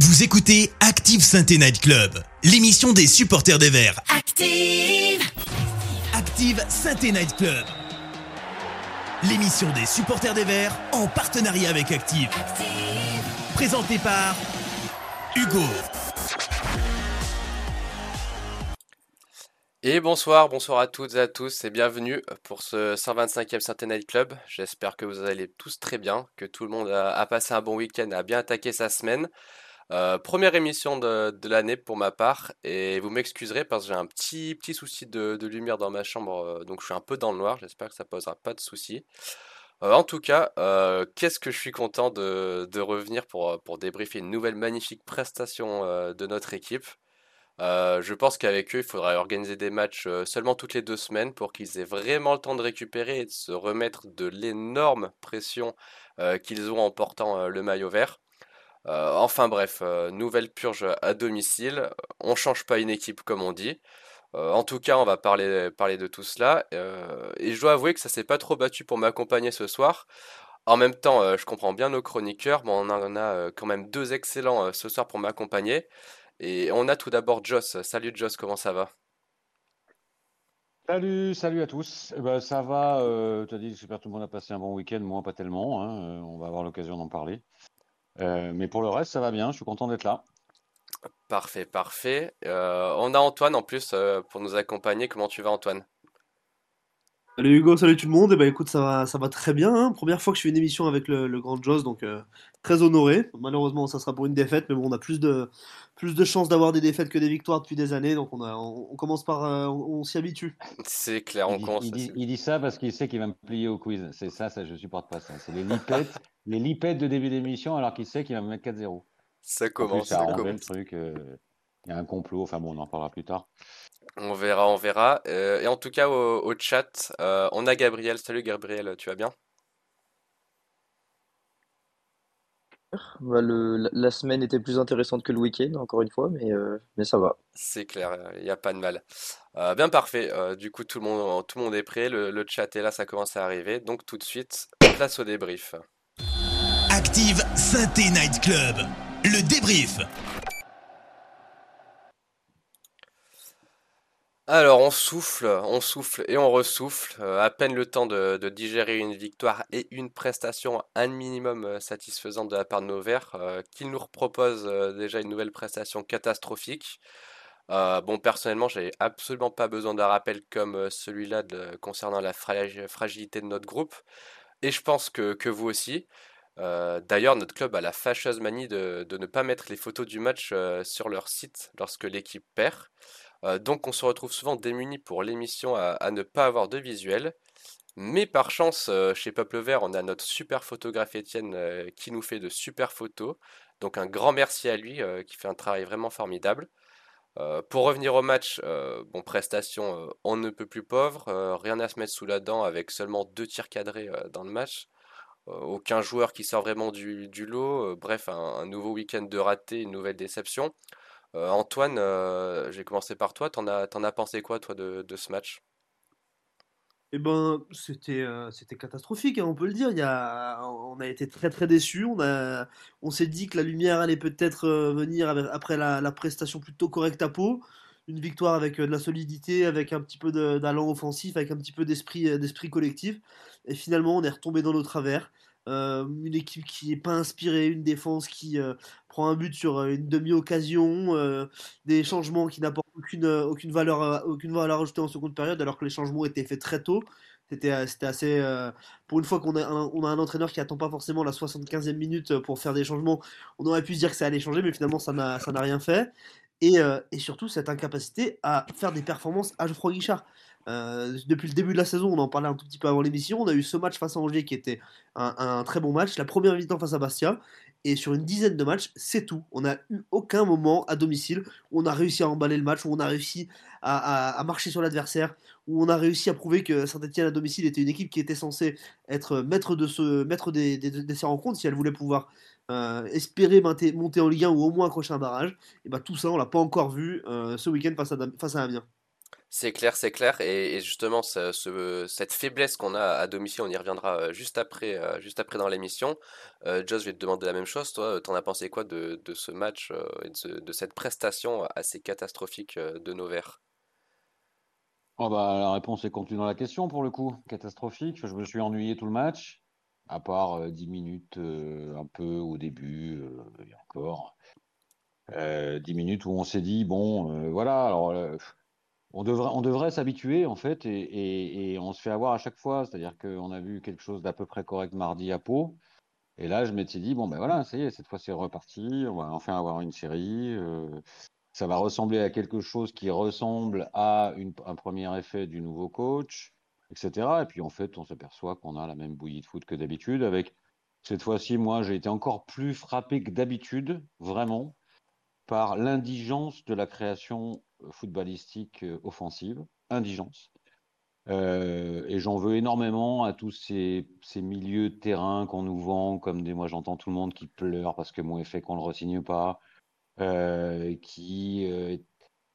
Vous écoutez Active Sainte Night Club, l'émission des supporters des Verts. Active Active Sainte Night Club, l'émission des supporters des Verts en partenariat avec Active. Présentée par Hugo. Et bonsoir, bonsoir à toutes et à tous et bienvenue pour ce 125e Sainte Night Club. J'espère que vous allez tous très bien, que tout le monde a, a passé un bon week-end, a bien attaqué sa semaine. Euh, première émission de, l'année pour ma part et vous m'excuserez parce que j'ai un petit, petit souci de, lumière dans ma chambre, euh, donc je suis un peu dans le noir, j'espère que ça posera pas de soucis. Euh, en tout cas, qu'est-ce que je suis content de, revenir pour, pour débriefer une nouvelle magnifique prestation de notre équipe. Je pense qu'avec eux, il faudra organiser des matchs seulement toutes les deux semaines pour qu'ils aient vraiment le temps de récupérer et de se remettre de l'énorme pression qu'ils ont en portant le maillot vert. Euh, enfin bref, euh, nouvelle purge à domicile. On change pas une équipe comme on dit. Euh, en tout cas, on va parler, de tout cela. Et je dois avouer que ça s'est pas trop battu pour m'accompagner ce soir. En même temps, je comprends bien nos chroniqueurs, mais on en a quand même deux excellents ce soir pour m'accompagner. Et on a tout d'abord Joss. Salut Joss, comment ça va? Salut, salut à tous. Eh ben, ça va, tu as dit, j'espère que tout le monde a passé un bon week-end, moi pas tellement, hein, on va avoir l'occasion d'en parler. Euh, mais pour le reste, ça va bien, je suis content d'être là. Parfait, parfait. Euh, on a Antoine en plus euh, pour nous accompagner. Comment tu vas, Antoine? Salut Hugo, salut tout le monde. Et ben écoute, ça va, ça va très bien. hein. Première fois que je fais une émission avec le, le grand Joss, donc euh, très honoré. Malheureusement, ça sera pour une défaite, mais bon, on a plus de, plus de chances d'avoir des défaites que des victoires depuis des années, donc on a, on, on commence par, euh, on, on s'y habitue. C'est clair, Il on dit, commence. il dit, il dit ça parce qu'il sait qu'il va me plier au quiz. C'est ça, ça, je supporte pas ça. C'est les lipettes, les lipettes de début d'émission alors qu'il sait qu'il va me mettre 4-0. Ça En plus, commence, ça a ça arrangé le commence. truc. euh, Il y a un complot, enfin bon, on en parlera plus tard. On verra, on verra. Euh, et en tout cas, au, au chat, euh, on a Gabriel. Salut Gabriel, tu vas bien? Bah, le, la semaine était plus intéressante que le week-end, encore une fois, mais, euh, mais ça va. C'est clair, il n'y a pas de mal. Euh, bien parfait. Euh, du coup, tout le monde, tout le monde est prêt. Le, le chat est là, ça commence à arriver. Donc tout de suite, place au débrief. Active Sainte Night Club, le débrief. Alors, on souffle, on souffle et on ressouffle. Euh, à peine le temps de, digérer une victoire et une prestation un minimum euh, satisfaisante de la part de nos Verts, euh, qu'ils nous proposent euh, déjà une nouvelle prestation catastrophique. Bon, personnellement, j'ai absolument pas besoin d'un rappel comme celui-là concernant la fragi- fragilité de notre groupe. Et je pense que, que vous aussi. D'ailleurs, notre club a la fâcheuse manie de, de ne pas mettre les photos du match sur leur site lorsque l'équipe perd. Euh, donc on se retrouve souvent démunis pour l'émission à, ne pas avoir de visuel. Mais par chance, euh, chez Peuple Vert, on a notre super photographe Étienne euh, qui nous fait de super photos. Donc un grand merci à lui qui fait un travail vraiment formidable. Pour revenir au match, bon, prestation, on ne peut plus pauvre, rien à se mettre sous la dent avec seulement deux tirs cadrés dans le match. Aucun joueur qui sort vraiment du, lot. bref, un, un nouveau week-end de raté, une nouvelle déception. Euh, Antoine, euh, j'ai commencé par toi. T'en as, t'en as pensé quoi, toi, de, ce match? Et ben, c'était euh, c'était catastrophique, hein, on peut le dire. Il y a, on a été très très déçus. On a, on s'est dit que la lumière allait peut-être venir après la, prestation plutôt correcte à Pau. Une victoire avec de la solidité, avec un petit peu d'allant offensif, avec un petit peu d'esprit d'esprit collectif. Et finalement, on est retombé dans nos travers. Une équipe qui n'est pas inspirée, une défense qui prend un but sur une demi-occasion, des changements qui n'apportent aucune, aucune valeur, aucune valeur ajoutée en seconde période, alors que les changements étaient faits très tôt. C'était assez. pour une fois qu'on a, un, entraîneur qui attend pas forcément la 75e minute pour faire des changements, on aurait pu se dire que ça allait changer, mais finalement ça n'a rien fait. Et, et surtout cette incapacité à faire des performances à Geoffroy Guichard. Euh, depuis le début de la saison, on en parlait un tout petit peu avant l'émission, on a eu ce match face à Angers qui était un, très bon match, la première mi-temps face à Bastia, et sur une dizaine de matchs, c'est tout. On n'a eu aucun moment à domicile où on a réussi à emballer le match, où on a réussi à, marcher sur l'adversaire, où on a réussi à prouver que Saint-Etienne à domicile était une équipe qui était censée être maître, de ce, maître de ces rencontres si elle voulait pouvoir euh, espérer monter, en Ligue 1 ou au moins accrocher un barrage. Et bah tout ça, on l'a pas encore vu euh, ce week-end face à Amiens. C'est clair, c'est clair. Et, justement, cette faiblesse qu'on a à domicile, on y reviendra euh, juste après, euh, juste après dans l'émission. Euh, Joss, je vais te demander la même chose. Toi, t'en as pensé quoi de, ce match et de, cette prestation assez catastrophique de nos Verts oh bah, La réponse est contenue dans la question pour le coup. Catastrophique. Je me suis ennuyé tout le match, à part 10 minutes un peu au début et encore. 10 minutes où on s'est dit, bon, voilà, alors on devrait, on devrait s'habituer en fait et, on se fait avoir à chaque fois. C'est-à-dire qu'on a vu quelque chose d'à peu près correct mardi à Pau. Et là, je m'étais dit, bon ben voilà, ça y est, cette fois c'est reparti. On va enfin avoir une série. Euh, ça va ressembler à quelque chose qui ressemble à un premier effet du nouveau coach, etc. Et puis en fait, on s'aperçoit qu'on a la même bouillie de foot que d'habitude. Avec cette fois-ci, moi, j'ai été encore plus frappé que d'habitude, vraiment, par l'indigence de la création footballistique euh, offensive, indigence. Euh, et j'en veux énormément à tous ces, ces milieux de terrain qu'on nous vend, comme des, moi j'entends tout le monde qui pleure parce que mon effet qu'on le resigne pas, euh, qui,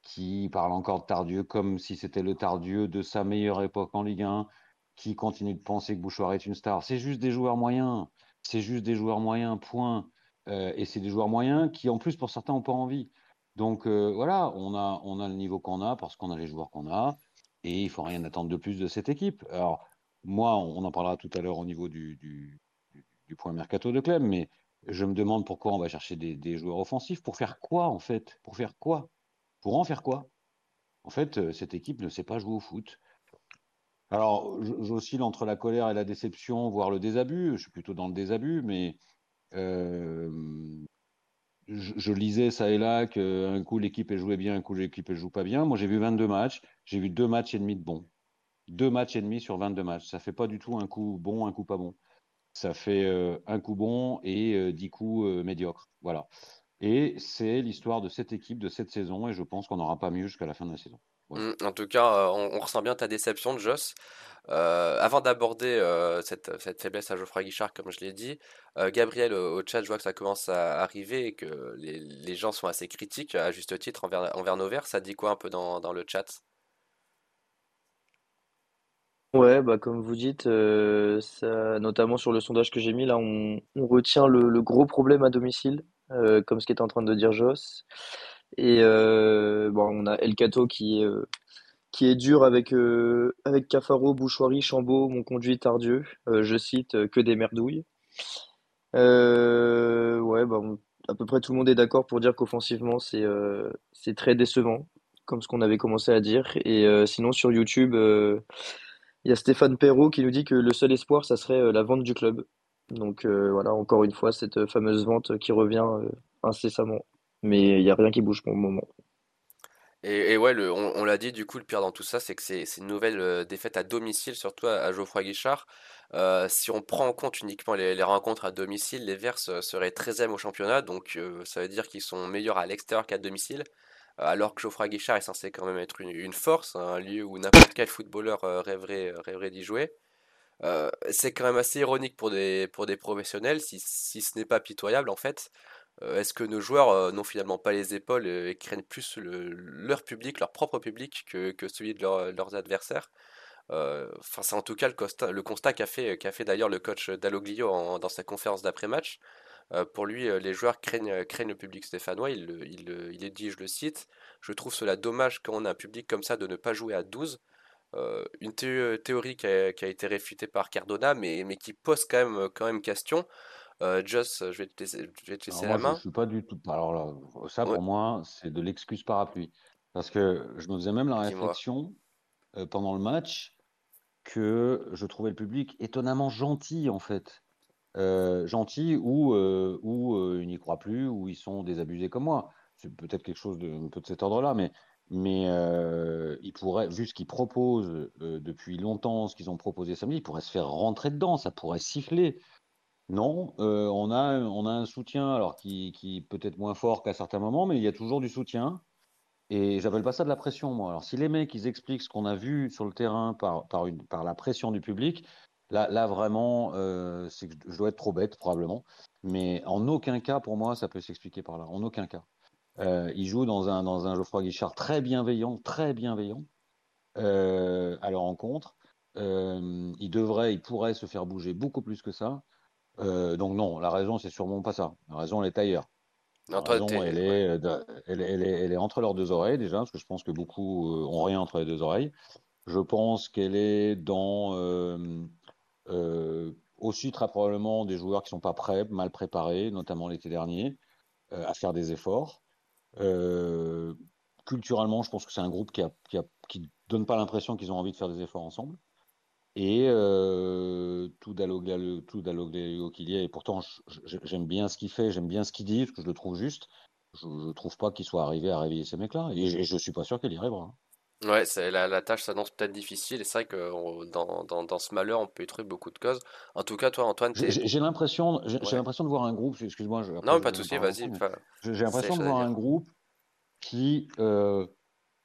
qui parle encore de Tardieu comme si c'était le Tardieu de sa meilleure époque en Ligue 1, qui continue de penser que Bouchoir est une star. C'est juste des joueurs moyens, c'est juste des joueurs moyens, point. et c'est des joueurs moyens qui, en plus, pour certains, n'ont pas envie. Donc euh, voilà, on a, le niveau qu'on a parce qu'on a les joueurs qu'on a et il faut rien attendre de plus de cette équipe. Alors moi, on en parlera tout à l'heure au niveau du, du, point mercato de Clem, mais je me demande pourquoi on va chercher des, joueurs offensifs. Pour faire quoi en fait? Pour faire quoi? Pour en faire quoi? En fait, euh, cette équipe ne sait pas jouer au foot. Alors, j'oscille entre la colère et la déception, voire le désabus. Je suis plutôt dans le désabus, mais euh, je, lisais ça et là qu'un coup l'équipe jouait bien, un coup l'équipe joue pas bien. Moi j'ai vu 22 matchs, j'ai vu deux matchs et demi de bons. Deux matchs et demi sur 22 matchs. Ça fait pas du tout un coup bon, un coup pas bon. Ça fait euh, un coup bon et euh, dix coups euh, médiocres. Voilà. Et c'est l'histoire de cette équipe, de cette saison, et je pense qu'on n'aura pas mieux jusqu'à la fin de la saison. Mmh, en tout cas, on, ressent bien ta déception, Joss. Euh, avant d'aborder euh, cette, faiblesse à Geoffroy Guichard, comme je l'ai dit, euh, Gabriel au, chat, je vois que ça commence à arriver et que les, gens sont assez critiques, à juste titre, envers, envers nos verts. Ça dit quoi un peu dans, le chat? Ouais, bah comme vous dites, notamment sur le sondage que j'ai mis, là, on, retient le, gros problème à domicile, comme ce qu'était en train de dire Joss. Et bon, on a El Cato qui est qui est dur avec, euh, avec Cafaro, Bouchoirie, Chambaud, mon conduit Tardieu. Euh, je cite euh, que des merdouilles. ouais, bah, à peu près tout le monde est d'accord pour dire qu'offensivement, c'est c'est très décevant, comme ce qu'on avait commencé à dire. Et sinon, sur YouTube, il y a Stéphane Perrault qui nous dit que le seul espoir, ça serait la vente du club. Donc voilà, encore une fois, cette fameuse vente qui revient incessamment. Mais il n'y a rien qui bouge pour le moment. Et, ouais, on, l'a dit, du coup, le pire dans tout ça, c'est que c'est une nouvelle euh, défaite à domicile, surtout à, Geoffroy Guichard. Euh, si on prend en compte uniquement les, rencontres à domicile, les Verts seraient 13e au championnat, donc euh, ça veut dire qu'ils sont meilleurs à l'extérieur qu'à domicile. alors que Geoffroy Guichard est censé quand même être une, force, hein, un lieu où n'importe quel footballeur rêverait, d'y jouer. c'est quand même assez ironique pour des, professionnels, si, si ce n'est pas pitoyable en fait. Euh, est-ce que nos joueurs euh, n'ont finalement pas les épaules et craignent plus leur public, leur propre public, que, celui de leurs adversaires? Euh, c'est en tout cas le constat, qu'a fait, d'ailleurs le coach Dalloglio dans sa conférence d'après-match. pour lui, les joueurs craignent, le public stéphanois. Il, il, est dit, je le cite, Je trouve cela dommage quand on a un public comme ça de ne pas jouer à 12. une théorie qui a, été réfutée par Cardona, mais, qui pose quand même question. Euh, Joss, je vais te laisser, je vais te laisser la main. Je suis pas du tout. Alors là, ça pour moi, c'est de l'excuse parapluie. Parce que je me faisais même la réflexion euh, pendant le match que je trouvais le public étonnamment gentil en fait. Euh, gentil ou, euh, ou ils n'y croient plus ou ils sont désabusés comme moi. C'est peut-être quelque chose de, un peu de cet ordre-là, mais, mais ils pourraient, vu ce qu'ils proposent depuis longtemps, ce qu'ils ont proposé samedi, ils pourraient se faire rentrer dedans, ça pourrait siffler. Non, euh, on a, on a un soutien alors qui, qui peut-être moins fort qu'à certains moments, mais il y a toujours du soutien. Et j'appelle pas ça de la pression, moi. Alors, si les mecs, ils expliquent ce qu'on a vu sur le terrain par, par, une, par la pression du public, là, là vraiment, euh, c'est que je dois être trop bête, probablement. Mais en aucun cas, pour moi, ça peut s'expliquer par là. En aucun cas. Euh, il joue dans un, dans un Geoffroy Guichard très bienveillant, très bienveillant. à leur rencontre. ils devraient, ils pourraient se faire bouger beaucoup plus que ça. Donc non, la raison, c'est sûrement pas ça. La raison, elle est ailleurs. La raison, elle, est, elle, est, elle, est, entre leurs deux oreilles déjà, parce que je pense que beaucoup ont rien entre les deux oreilles. Je pense qu'elle est dans aussi très probablement des joueurs qui sont pas prêts, mal préparés, notamment l'été dernier, à faire des efforts. Euh, culturellement, je pense que c'est un groupe qui a, qui, donne pas l'impression qu'ils ont envie de faire des efforts ensemble. Et euh, tout Dalloglio qu'il y a, et pourtant j'aime bien ce qu'il fait, j'aime bien ce qu'il dit, parce que je le trouve juste. Je ne trouve pas qu'il soit arrivé à réveiller ces mecs-là, et, je ne suis pas sûr qu'il y arrivera. Hein. Ouais, la, la tâche s'annonce peut-être difficile, et c'est vrai que dans, dans, dans, ce malheur, on peut y trouver beaucoup de causes. En tout cas, toi, Antoine, j'ai l'impression, j'ai l'impression de voir un groupe. Excuse-moi. Non, pas de souci, vas-y. J'ai l'impression de voir un groupe qui euh,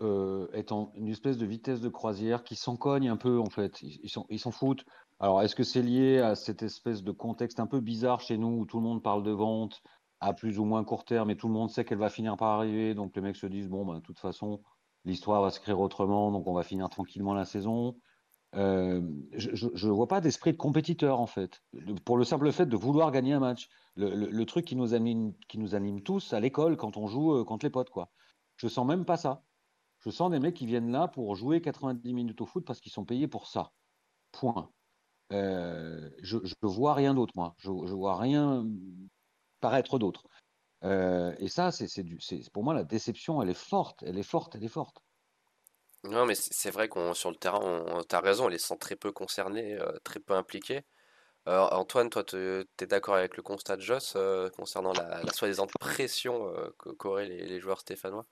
euh, est en une espèce de vitesse de croisière, qui s'en cogne un peu en fait. Ils s'en ils foutent. Alors, est-ce que c'est lié à cette espèce de contexte un peu bizarre chez nous où tout le monde parle de vente à plus ou moins court terme, et tout le monde sait qu'elle va finir par arriver, donc les mecs se disent bon, ben, de toute façon l'histoire va créer autrement, donc on va finir tranquillement la saison. Euh, je ne vois pas d'esprit de compétiteur en fait, pour le simple fait de vouloir gagner un match. Le, truc qui nous, anime, qui nous anime tous à l'école quand on joue euh, contre les potes, quoi. Je sens même pas ça. Je sens des mecs qui viennent là pour jouer 90 minutes au foot parce qu'ils sont payés pour ça. Point. Euh, je ne vois rien d'autre, moi. Je, je vois rien paraître d'autre. Euh, et ça, c'est pour moi la déception, elle est forte, elle est forte, elle est forte. Non, mais c'est vrai qu'on sur le terrain, tu as raison, on les sent très peu concernés, euh, très peu impliqués. Antoine, toi, tu es d'accord avec le constat de Joss concernant la, soi-disant pression qu'auraient les, joueurs stéphanois?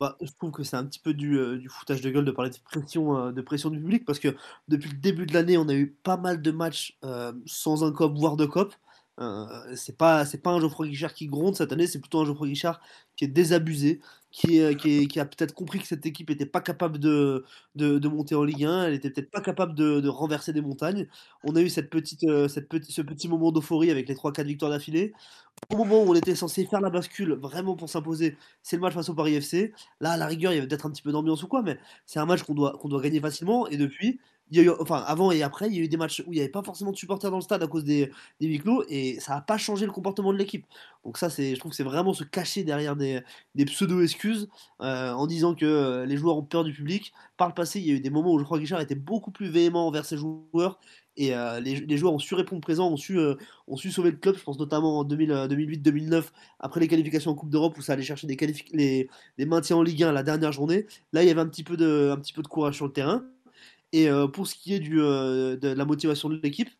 Bah, je trouve que c'est un petit peu du, du, foutage de gueule de parler de pression, de pression du public parce que depuis le début de l'année, on a eu pas mal de matchs sans un cop, voire deux cop. Euh, c'est pas c'est pas un Geoffroy Guichard qui gronde cette année, c'est plutôt un Geoffroy Guichard qui est désabusé, qui, qui, a peut-être compris que cette équipe n'était pas capable de, de, monter en Ligue 1, elle était peut-être pas capable de, renverser des montagnes. On a eu cette petite, euh, cette ce petit moment d'euphorie avec les 3-4 victoires d'affilée. Au moment où on était censé faire la bascule vraiment pour s'imposer, c'est le match face au Paris FC. Là, à la rigueur, il y avait peut-être un petit peu d'ambiance ou quoi, mais c'est un match qu'on doit, qu'on doit gagner facilement. Et depuis, avant et après, il y a eu des matchs où il n'y avait pas forcément de supporters dans le stade à cause des, des huis clos et ça n'a pas changé le comportement de l'équipe. Donc, ça, je trouve que c'est vraiment se cacher derrière des, des pseudo-excuses euh, en disant que euh, les joueurs ont peur du public. Par le passé, il y a eu des moments où je crois que Guichard était beaucoup plus véhément envers ses joueurs et euh, les, les, joueurs ont su répondre présent, ont su, ont su sauver le club. Je pense notamment en 2008-2009, après les qualifications en Coupe d'Europe où ça allait chercher des, les, maintiens en Ligue 1 à la dernière journée. Là, il y avait un petit peu de, un petit peu de courage sur le terrain. Et euh, pour ce qui est euh, de la motivation de l'équipe,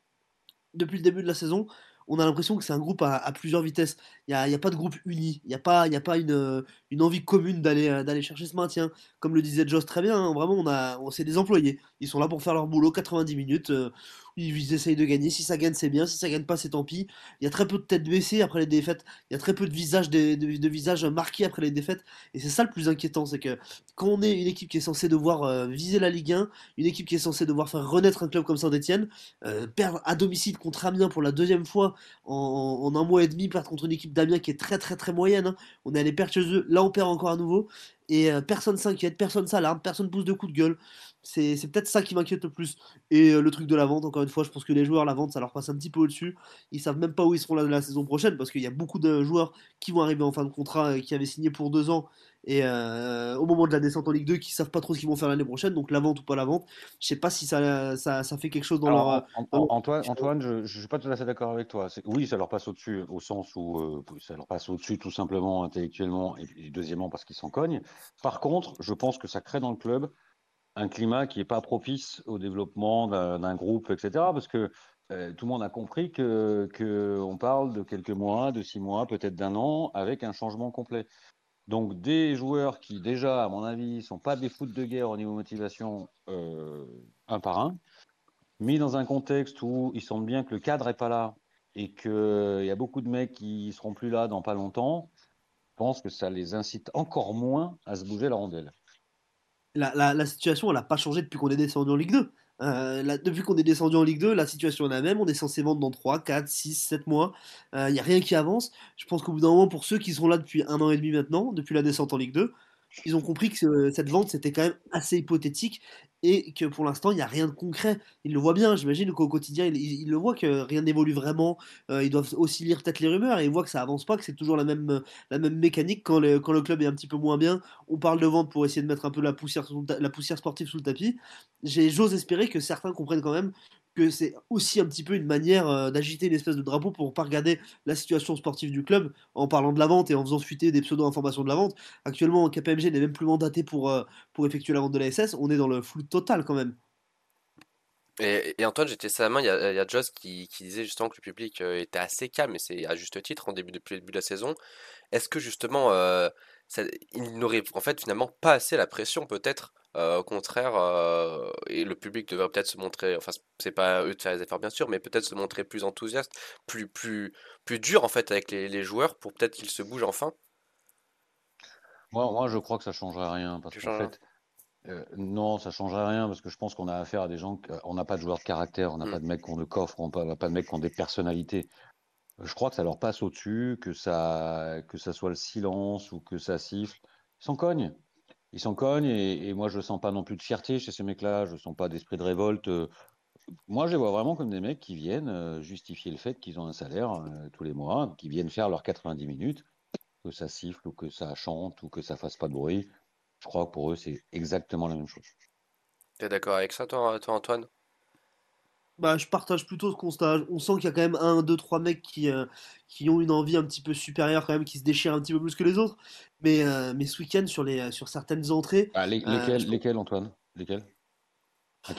depuis le début de la saison, on a l'impression que c'est un groupe à, plusieurs vitesses. Il n'y a, pas de groupe uni, il n'y a pas, y a pas une, une envie commune d'aller, chercher ce maintien. Comme le disait Joss très bien, hein, vraiment, on c'est des employés. Ils sont là pour faire leur boulot 90 minutes. Euh, ils essayent de gagner. Si ça gagne, c'est bien. Si ça gagne pas, c'est tant pis. Il y a très peu de têtes baissées après les défaites. Il y a très peu de visages, de, marqués après les défaites. Et c'est ça le plus inquiétant, c'est que quand on est une équipe qui est censée devoir euh, viser la Ligue 1, une équipe qui est censée devoir faire renaître un club comme Saint-Etienne, euh, perdre à domicile contre Amiens pour la deuxième fois en, un mois et demi, perdre contre une équipe d'Amiens qui est très très très moyenne. Hein. On est allé perdre chez eux. Là, on perd encore à nouveau. Et euh, personne s'inquiète, personne s'alarme, personne pousse de coups de gueule. C'est, peut-être ça qui m'inquiète le plus. Et euh, le truc de la vente, encore une fois, je pense que les joueurs, la vente, ça leur passe un petit peu au-dessus. Ils savent même pas où ils seront là la saison prochaine parce qu'il y a beaucoup de joueurs qui vont arriver en fin de contrat et qui avaient signé pour deux ans et euh, au moment de la descente en Ligue 2 qui savent pas trop ce qu'ils vont faire l'année prochaine donc la vente ou pas la vente je sais pas si ça, ça, ça fait quelque chose dans leur Antoine, Antoine je, je suis pas tout à fait d'accord avec toi. Oui ça leur passe au-dessus au sens où euh, ça leur passe au-dessus tout simplement intellectuellement et, deuxièmement parce qu'ils s'en cognent. Par contre je pense que ça crée dans le club un climat qui est pas propice au développement d'un groupe etc parce que euh, tout le monde a compris que, que on parle de quelques mois, de six mois, peut-être d'un an, avec un changement complet. Donc des joueurs qui déjà, à mon avis, sont pas des foot de guerre au niveau motivation euh, un par un, mis dans un contexte où ils sentent bien que le cadre est pas là et qu'il y a beaucoup de mecs qui seront plus là dans pas longtemps, je pense que ça les incite encore moins à se bouger la rondelle. La, la situation, elle n'a pas changé depuis qu'on est descendu en Ligue 2. Euh, depuis qu'on est descendu en Ligue 2, la situation est la même. On est censé vendre dans 3, 4, 6, 7 mois. Il euh, n'y a rien qui avance. Je pense qu'au bout d'un moment, pour ceux qui sont là depuis un an et demi maintenant, depuis la descente en Ligue 2, ils ont compris que cette vente c'était quand même assez hypothétique et que pour l'instant il n'y a rien de concret. Ils le voient bien, j'imagine qu'au quotidien ils, le voient que rien n'évolue vraiment. Euh, ils doivent aussi lire peut-être les rumeurs et ils voient que ça avance pas, que c'est toujours la même, la même mécanique quand le, quand le club est un petit peu moins bien. On parle de vente pour essayer de mettre un peu la poussière, la poussière sportive sous le tapis. J'ose espérer que certains comprennent quand même c'est aussi un petit peu une manière euh, d'agiter une espèce de drapeau pour pas regarder la situation sportive du club en parlant de la vente et en faisant fuiter des pseudo-informations de la vente. Actuellement, KPMG n'est même plus mandaté pour, euh, pour effectuer la vente de la SS. On est dans le flou total quand même. Et, Antoine, j'étais sa main, il y a, y Joss qui, disait justement que le public euh, était assez calme, et c'est à juste titre en début, depuis le début de la saison. Est-ce que justement, il n'aurait en fait finalement pas assez la pression peut-être euh, au contraire, euh, et le public devrait peut-être se montrer, enfin c'est pas eux de faire les efforts bien sûr, mais peut-être se montrer plus enthousiaste, plus plus plus dur en fait avec les, joueurs pour peut-être qu'ils se bougent enfin. Moi, moi je crois que ça changerait rien parce qu'en fait euh, non, ça changerait rien parce que je pense qu'on a affaire à des gens, on n'a pas de joueurs de caractère, on n'a mmh. pas de mecs qui ont de coffre, on n'a pas de mecs qui ont des personnalités. Je crois que ça leur passe au-dessus, que ça, que ça soit le silence ou que ça siffle. Ils s'en cognent ils s'en cognent et, moi je ne sens pas non plus de fierté chez ces mecs-là, je ne sens pas d'esprit de révolte. Moi je les vois vraiment comme des mecs qui viennent euh, justifier le fait qu'ils ont un salaire euh, tous les mois, qui viennent faire leurs 90 minutes, que ça siffle ou que ça chante ou que ça fasse pas de bruit. Je crois que pour eux c'est exactement la même chose. Tu es d'accord avec ça toi, toi Antoine? Bah, je partage plutôt ce constat. On sent qu'il y a quand même un, deux, trois mecs qui, euh, qui ont une envie un petit peu supérieure quand même, qui se déchirent un petit peu plus que les autres. Mais, euh, mais ce week-end, sur, les, sur certaines entrées. Ah, euh, lesquels, Antoine? Lesquels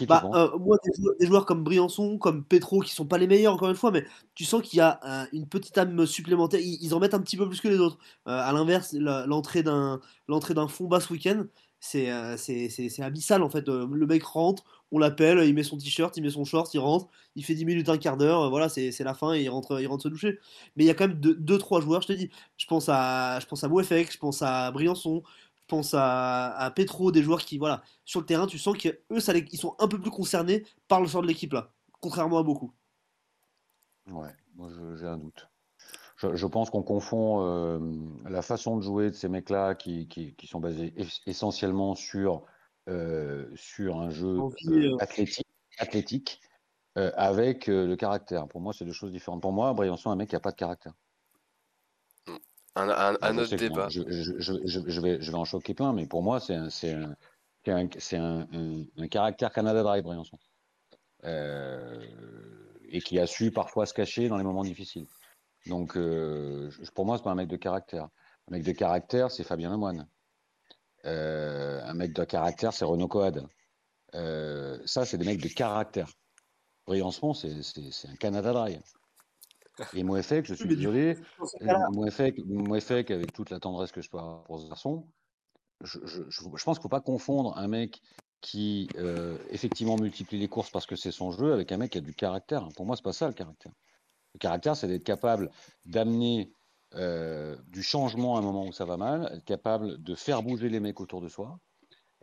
bah, moi, des joueurs, comme Briançon, comme Petro, qui sont pas les meilleurs encore une fois, mais tu sens qu'il y a une petite âme supplémentaire. Ils, en mettent un petit peu plus que les autres. à l'inverse, l'entrée d'un l'entrée d'un fond bas ce week-end, c'est c'est abyssal en fait. Le mec rentre, on l'appelle, il met son t-shirt, il met son short, il rentre, il fait 10 minutes, un quart d'heure, voilà, c'est la fin et il rentre, il rentre se doucher. Mais il y a quand même 2-3 joueurs, je te dis. Je pense à, je pense à je pense à Briançon, je pense à, à Petro, des joueurs qui, voilà, sur le terrain, tu sens qu'eux, ils sont un peu plus concernés par le sort de l'équipe là, contrairement à beaucoup. Ouais, moi j'ai un doute. Je, pense qu'on confond euh, la façon de jouer de ces mecs-là qui, qui, sont basés essentiellement sur sur un jeu euh, euh, athlétique, athlétique avec le caractère. Pour moi, c'est deux choses différentes. Pour moi, Briançon, un mec qui n'a pas de caractère. Un, un, un autre débat. Je, je, je, vais, je vais en choquer plein, mais pour moi, c'est un, un, un, un, caractère Canada Drive, Briançon. et qui a su parfois se cacher dans les moments difficiles. Donc, pour moi, c'est pas un mec de caractère. Un mec de caractère, c'est Fabien Lemoine. Euh, un mec de caractère, c'est Renaud Coad. Euh, ça, c'est des mecs de caractère. Briancement, c'est un Canada Dry. Et Mouefek, je suis désolé, Mouefek, avec toute la tendresse que je peux avoir pour ce garçon, je, je, pense qu'il ne faut pas confondre un mec qui euh, effectivement multiplie les courses parce que c'est son jeu avec un mec qui a du caractère. Pour moi, c'est pas ça le caractère. Le caractère, c'est d'être capable d'amener euh, du changement à un moment où ça va mal, être capable de faire bouger les mecs autour de soi.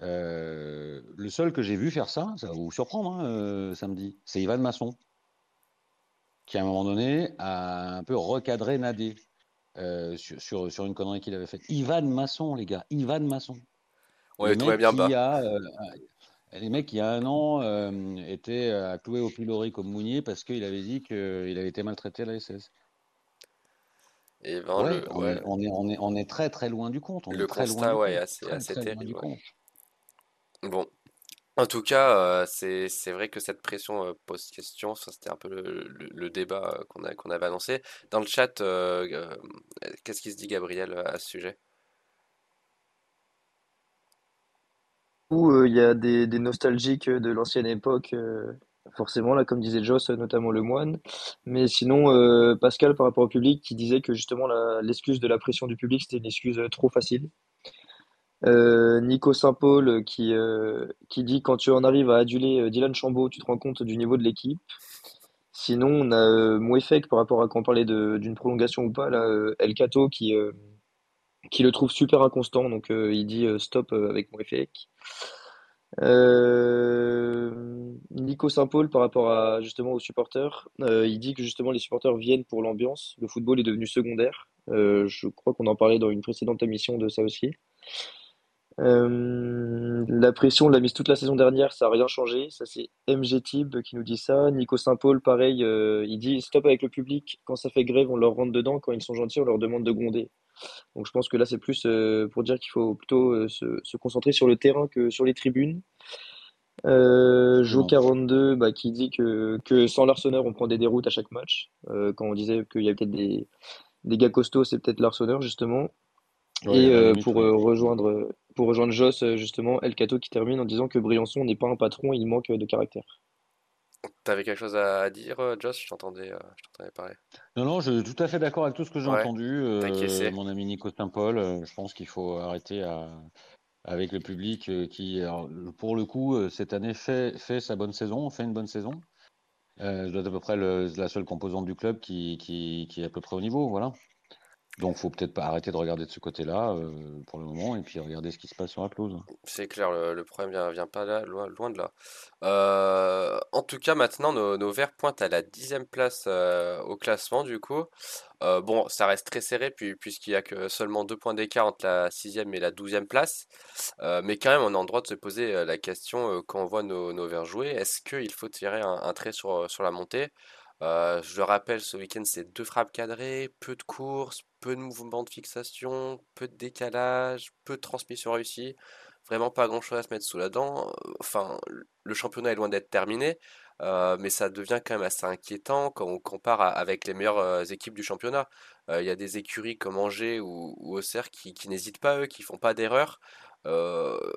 Euh, le seul que j'ai vu faire ça, ça va vous surprendre hein, euh, samedi, c'est Ivan Masson, qui à un moment donné a un peu recadré Nadé sur, sur, une connerie qu'il avait faite. Ivan Masson, les gars, Ivan Masson. Ouais, tout bien bas. les mecs qui, il y a un an, étaient à clouer au pilori comme Mounier parce qu'il avait dit qu'il avait été maltraité à la SS. Et ben, on, est, on, est, on, est, très très loin du compte. On le est très constat, loin ouais, assez, assez terrible. Bon, en tout cas, euh, c'est vrai que cette pression euh, pose question. Ça, c'était un peu le, le, débat euh, qu'on qu'on avait annoncé. Dans le chat, qu'est-ce qui se dit, Gabriel, à ce sujet? Il y a des, des nostalgiques de l'ancienne époque forcément, là, comme disait Joss, notamment le moine. Mais sinon, euh, Pascal, par rapport au public, qui disait que justement l'excuse de la pression du public, c'était une excuse euh, trop facile. Euh, Nico Saint-Paul qui, qui dit quand tu en arrives à aduler Dylan Chambaud, tu te rends compte du niveau de l'équipe. Sinon, on a Mouefek par rapport à quand on parlait d'une prolongation ou pas, là, El Cato qui, qui le trouve super inconstant, donc il dit stop avec Mouefek. Euh, Nico Saint-Paul, par rapport à justement aux supporters, euh, il dit que justement les supporters viennent pour l'ambiance. Le football est devenu secondaire. Euh, je crois qu'on en parlait dans une précédente émission de ça aussi. La pression, on l'a mise toute la saison dernière, ça n'a rien changé. Ça, c'est MG Tib qui nous dit ça. Nico Saint-Paul, pareil, il dit stop avec le public. Quand ça fait grève, on leur rentre dedans. Quand ils sont gentils, on leur demande de gronder. Donc je pense que là, c'est plus euh, pour dire qu'il faut plutôt se, concentrer sur le terrain que sur les tribunes. Jo42 bah, qui dit que, que sans l'arseneur, on prend des déroutes à chaque match. quand on disait qu'il y avait peut-être des, des gars costauds, c'est peut-être l'arseneur, justement. Et euh, pour euh, rejoindre pour rejoindre Joss euh, justement, El Cato qui termine en disant que Briançon n'est pas un patron, il manque de caractère. T'avais quelque chose à dire, Joss? Je t'entendais, parler. Non, non, je suis tout à fait d'accord avec tout ce que j'ai entendu. mon ami Nico Saint-Paul, je pense qu'il faut arrêter avec le public qui, pour le coup, cette année fait, fait sa bonne saison, fait une bonne saison. Euh, être à peu près la seule composante du club qui, qui, qui, est à peu près au niveau. Voilà. Donc, faut peut-être pas arrêter de regarder de ce côté-là euh, pour le moment et puis regarder ce qui se passe sur la pelouse. C'est clair, le, problème vient, vient pas loin, de là. Euh, en tout cas, maintenant, nos, Verts pointent à la dixième place euh, au classement, du coup. bon, ça reste très serré puis, puisqu'il y a que seulement deux points d'écart entre la sixième et la douzième place. mais quand même, on a le droit de se poser la question quand on voit nos, Verts jouer, est-ce qu'il faut tirer un, trait sur, la montée? Je le rappelle, ce week-end, c'est deux frappes cadrées, peu de courses, peu de mouvements de fixation, peu de décalage, peu de transmission réussie. Vraiment pas grand-chose à se mettre sous la dent. Enfin, le championnat est loin d'être terminé, mais ça devient quand même assez inquiétant quand on compare avec les meilleures équipes du championnat. Il y a des écuries comme Angers ou, Auxerre qui, n'hésitent pas, eux, qui font pas d'erreur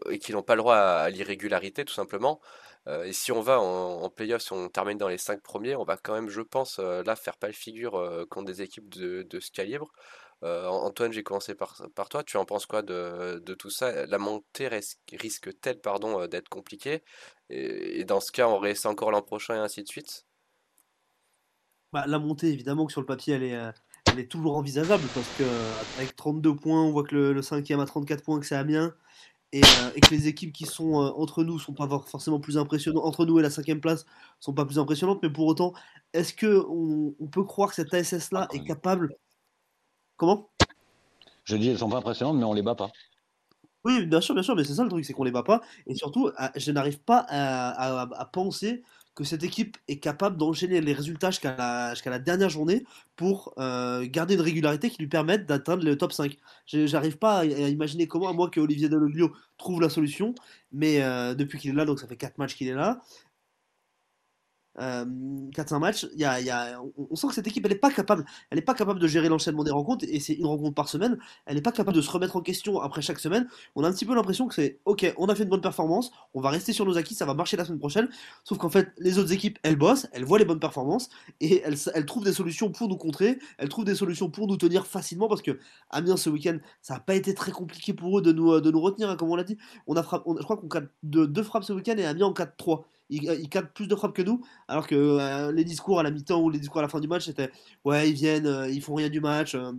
et qui n'ont pas le droit à l'irrégularité, tout simplement. Euh, et si on va en, en playoff, si on termine dans les 5 premiers, on va quand même, je pense, euh, là, faire pas le figure euh, contre des équipes de, ce calibre. Antoine, j'ai commencé par, toi. Tu en penses quoi de, tout ça? La montée risque-t-elle pardon, d'être compliquée? Et, dans ce cas, on reste encore l'an prochain et ainsi de suite? Bah, La montée, évidemment, que sur le papier, elle est, elle est toujours envisageable parce que avec 32 points, on voit que le, le 5e a 34 points, que c'est Amiens. Euh, et, que les équipes qui sont euh, entre nous sont pas forcément plus impressionnantes, entre nous et la cinquième place sont pas plus impressionnantes, mais pour autant, est-ce que on, peut croire que cette ASS là est capable Comment? Je dis elles sont pas impressionnantes, mais on les bat pas. Oui, bien sûr, bien sûr, mais c'est ça le truc, c'est qu'on les bat pas, et surtout, je n'arrive pas à penser que cette équipe est capable d'enchaîner les résultats jusqu'à la, dernière journée pour euh, garder une régularité qui lui permette d'atteindre le top 5. J'arrive pas à, imaginer comment, à moins que Olivier Deloglio trouve la solution, mais euh, depuis qu'il est là, donc ça fait 4 matchs qu'il est là, 4-5 matchs, y y a, on, sent que cette équipe elle n'est pas capable, elle est pas capable de gérer l'enchaînement des rencontres et c'est une rencontre par semaine. Elle n'est pas capable de se remettre en question après chaque semaine. On a un petit peu l'impression que c'est ok, on a fait une bonne performance, on va rester sur nos acquis, ça va marcher la semaine prochaine. Sauf qu'en fait, les autres équipes elles bossent, elles voient les bonnes performances et elles, elles trouvent des solutions pour nous contrer, elles trouvent des solutions pour nous tenir facilement parce que Amiens ce week-end ça n'a pas été très compliqué pour eux de nous, de nous retenir, hein, comme on l'a dit. On a frappé, je crois qu'on a deux, deux frappes ce week-end et Amiens en 4-3 ils, ils captent plus de frappes que nous, alors que euh, les discours à la mi-temps ou les discours à la fin du match, c'était ouais, ils viennent, euh, ils font rien du match. Euh,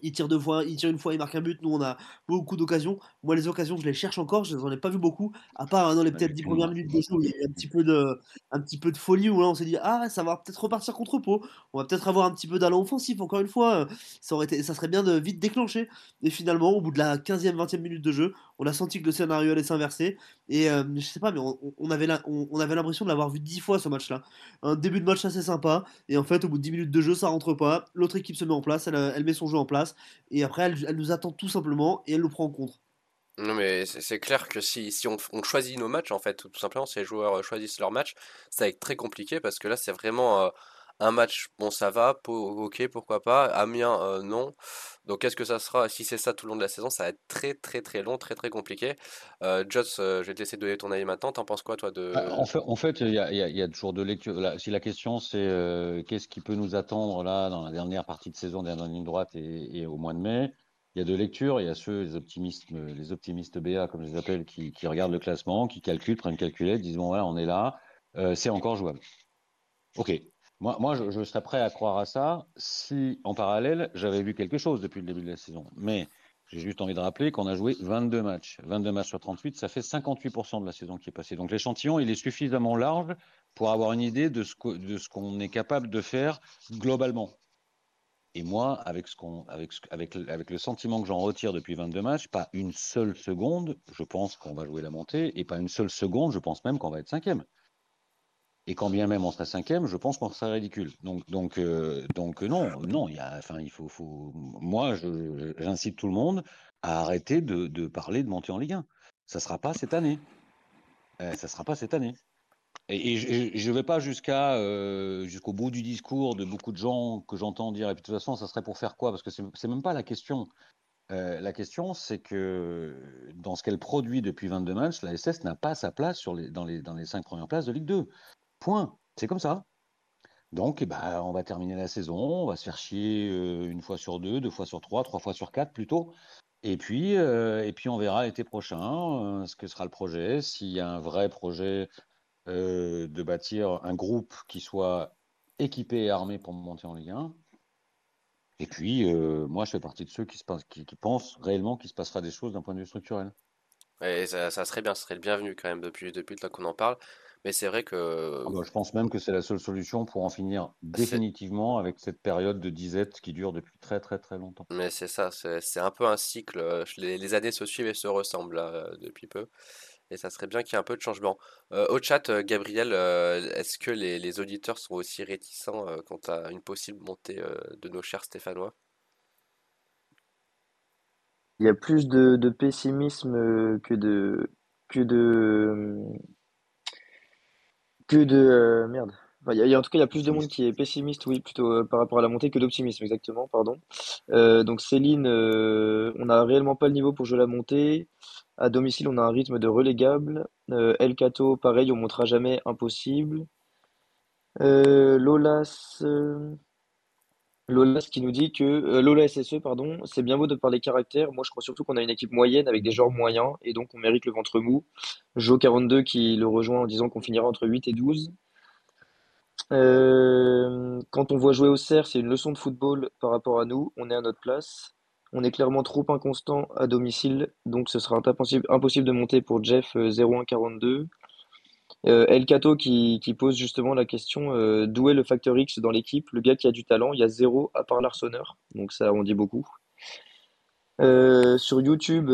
il tire deux fois, il tire une fois, il marque un but. Nous, on a beaucoup d'occasions. Moi, les occasions, je les cherche encore. Je n'en ai pas vu beaucoup, à part hein, dans les peut-être 10 premières minutes de jeu il y a un petit peu de, un petit peu de folie où là, on s'est dit ah, ça va peut-être repartir contre Pau. On va peut-être avoir un petit peu d'allant offensif. Encore une fois, ça aurait été, ça serait bien de vite déclencher. Et finalement, au bout de la 15e, 20e minute de jeu, on a senti que le scénario allait s'inverser. Et euh, je sais pas, mais on, avait on, avait l'impression de l'avoir vu 10 fois ce match-là. Un début de match assez sympa. Et en fait, au bout de 10 minutes de jeu, ça rentre pas. L'autre équipe se met en place, elle, elle met son jeu en place. Et après, elle, nous attend tout simplement et elle nous prend en compte. Non mais c'est clair que si, si on, choisit nos matchs en fait, tout simplement si les joueurs euh, choisissent leur match, ça va être très compliqué parce que là c'est vraiment euh, un match, bon ça va, ok pourquoi pas, Amiens euh, non. Donc qu'est-ce que ça sera Si c'est ça tout le long de la saison, ça va être très très très long, très très compliqué. Joss, je vais te laisser donner ton avis maintenant, t'en penses quoi toi de... Bah, en fait, il y, a, toujours de lecture. si la question c'est qu'est-ce qui peut nous attendre là dans la dernière partie de saison, dernière ligne droite et, au mois de mai, il y a deux lectures. Il y a ceux, les optimistes, les optimistes BA, comme je les appelle, qui, regardent le classement, qui calculent, prennent une calculette, disent bon, on est là, euh, c'est encore jouable. Ok. Moi, je, serais prêt à croire à ça si, en parallèle, j'avais vu quelque chose depuis le début de la saison. Mais j'ai juste envie de rappeler qu'on a joué 22 matchs. 22 matchs sur 38, ça fait 58% de la saison qui est passée. Donc l'échantillon, il est suffisamment large pour avoir une idée de ce qu'on est capable de faire globalement. Et moi, avec le sentiment que j'en retire depuis 22 matchs, pas une seule seconde, je pense qu'on va jouer la montée, et pas une seule seconde, je pense même qu'on va être cinquième. Et quand bien même on serait cinquième, je pense qu'on serait ridicule. Donc, donc, euh, donc non, non, il faut, moi, j'incite tout le monde à arrêter de, parler de monter en Ligue 1. Ça sera pas cette année. Euh, ça sera pas cette année. Et, je ne vais pas jusqu'à euh, jusqu'au bout du discours de beaucoup de gens que j'entends dire. Et puis de toute façon, ça serait pour faire quoi? Parce que c'est même pas la question. Euh, la question, c'est que dans ce qu'elle produit depuis 22 matchs, la SS n'a pas sa place dans, les, dans les cinq premières places de Ligue 2. Point. C'est comme ça. Donc, eh ben, on va terminer la saison, on va se faire chier euh, une fois sur deux, deux fois sur trois, trois fois sur quatre plutôt. Et puis, euh, et puis on verra l'été prochain euh, ce que sera le projet, s'il y a un vrai projet de bâtir un groupe qui soit équipé et armé pour monter en Ligue 1. Et puis, moi, je fais partie de ceux qui, se, qui, qui pensent réellement qu'il se passera des choses d'un point de vue structurel. Et ça, ça, serait bien, ce serait le bienvenu quand même depuis, depuis le temps qu'on en parle. Mais c'est vrai que. Ah bah, je pense même que c'est la seule solution pour en finir définitivement avec cette période de disette qui dure depuis très très très longtemps. Mais c'est ça, c'est un peu un cycle. Euh, les, années se suivent et se ressemblent euh, depuis peu. Et ça serait bien qu'il y ait un peu de changement. Euh, au chat, Gabriel, est-ce que les, les, auditeurs sont aussi réticents quant à une possible montée de nos chers Stéphanois? Il y a plus de, de pessimisme que de, que de, que de euh, merde. il y a, en tout cas, il y a plus de monde qui est pessimiste, oui, plutôt euh, par rapport à la montée que d'optimisme, exactement, pardon. Euh, donc Céline, on n'a réellement pas le niveau pour jouer la montée. À domicile, on a un rythme de relégable. El Cato, pareil, on montrera jamais impossible. Lolas, Lolas qui nous dit que Lola SSE, pardon, c'est bien beau de parler caractère. Moi, je crois surtout qu'on a une équipe moyenne avec des joueurs moyens et donc on mérite le ventre mou. Jo42 qui le rejoint en disant qu'on finira entre 8 et 12. Euh, quand on voit jouer au CERF, c'est une leçon de football par rapport à nous. On est à notre place. On est clairement trop inconstant à domicile, donc ce sera impossible, impossible de monter pour Jeff 0142. Euh, euh, El Cato qui, pose justement la question euh, d'où est le facteur X dans l'équipe? Le gars qui a du talent, il y a zéro à part l'Arseneur, donc ça on dit beaucoup. sur YouTube,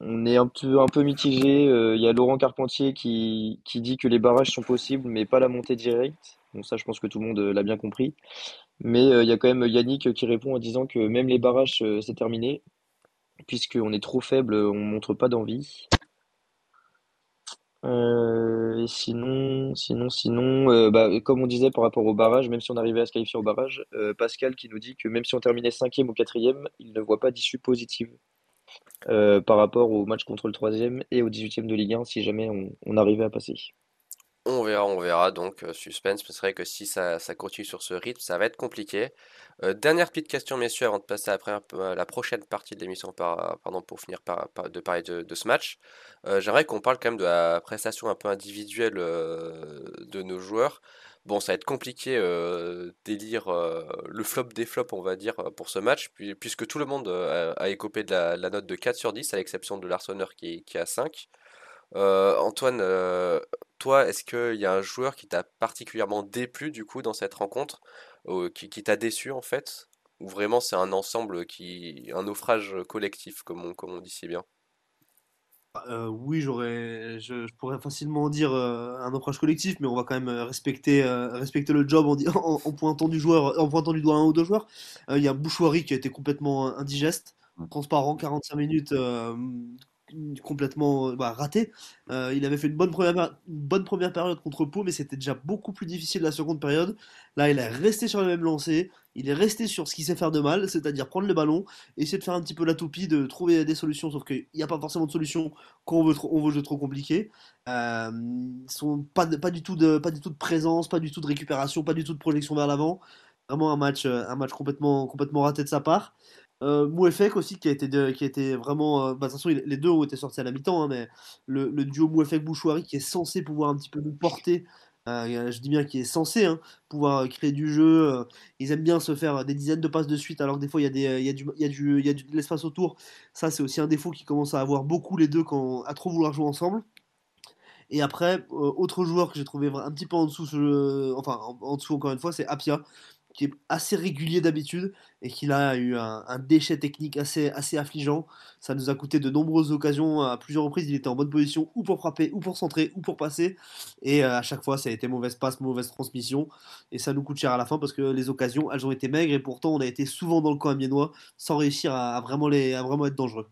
on est un peu, mitigé. Euh, il y a Laurent Carpentier qui, qui dit que les barrages sont possibles, mais pas la montée directe. Bon, ça, je pense que tout le monde euh, l'a bien compris. Mais euh, il y a quand même Yannick qui répond en disant que même les barrages, c'est terminé, puisqu'on est trop faible, on montre pas d'envie. Et sinon, sinon, sinon, bah, comme on disait par rapport au barrage, même si on arrivait à se qualifier au barrage, Pascal qui nous dit que même si on terminait cinquième ou quatrième, il ne voit pas d'issue positive. Euh, par rapport au match contre le 3e et au 18e de Ligue 1 si jamais on, arrivait à passer. On verra, on verra. Donc, euh, suspense. C'est vrai que si ça, continue sur ce rythme, ça va être compliqué. Euh, dernière petite question, messieurs, avant de passer après la prochaine partie de l'émission, pardon, pour finir par, de parler de, ce match. J'aimerais qu'on parle quand même de la prestation un peu individuelle de nos joueurs. Bon, ça va être compliqué euh, d'élire euh, le flop des flops, on va dire, euh, pour ce match, puisque tout le monde a écopé de la, note de 4 sur 10, à l'exception de l'Arseneur qui, qui a 5. Antoine, toi, est-ce qu'il y a un joueur qui t'a particulièrement déplu du coup dans cette rencontre, qui, t'a déçu en fait, ou vraiment c'est un ensemble qui, un naufrage collectif, comme on, comme on dit si bien? Euh, oui, j'aurais, je, pourrais facilement dire euh, un approche collectif, mais on va quand même euh, respecter, respecter le job en, en, pointant du joueur, en pointant du doigt un ou deux joueurs. Il y a Bouchouari qui a été complètement indigeste, transparent, 45 minutes, complètement bah, raté. il avait fait une bonne première, bonne première période contre Pau, mais c'était déjà beaucoup plus difficile la seconde période. Là, il est resté sur le même lancé. Il est resté sur ce qu'il sait faire de mal, c'est-à-dire prendre le ballon, essayer de faire un petit peu la toupie, de trouver des solutions, sauf qu'il n'y a pas forcément de solution quand on veut, on veut jouer trop compliqué. Euh, sont pas, pas, du tout de, pas du tout de présence, pas du tout de récupération, pas du tout de projection vers l'avant. Vraiment un match, euh, un match complètement, complètement raté de sa part. Euh, Mouefek aussi qui a été, qui a été vraiment. Euh, bah, de toute façon, les deux ont été sortis à la mi-temps, hein, mais le, duo Mouefek-Bouchouari qui est censé pouvoir un petit peu nous porter euh, je dis bien qu'il est censé hein, pouvoir créer du jeu. Euh, ils aiment bien se faire des dizaines de passes de suite, alors que des fois il y a, il y a, de l'espace autour. Ça, c'est aussi un défaut qui commence à avoir beaucoup les deux quand, à trop vouloir jouer ensemble. Et après, euh, autre joueur que j'ai trouvé un petit peu en dessous, enfin en, dessous encore une fois, c'est Apia, qui est assez régulier d'habitude et qu'il a eu un, déchet technique assez, assez affligeant. Ça nous a coûté de nombreuses occasions. À plusieurs reprises, il était en bonne position ou pour frapper, ou pour centrer, ou pour passer. Et euh, à chaque fois, ça a été mauvaise passe, mauvaise transmission. Et ça nous coûte cher à la fin parce que les occasions, elles ont été maigres et pourtant, on a été souvent dans le camp amiénois sans réussir à, vraiment, les, à vraiment être dangereux.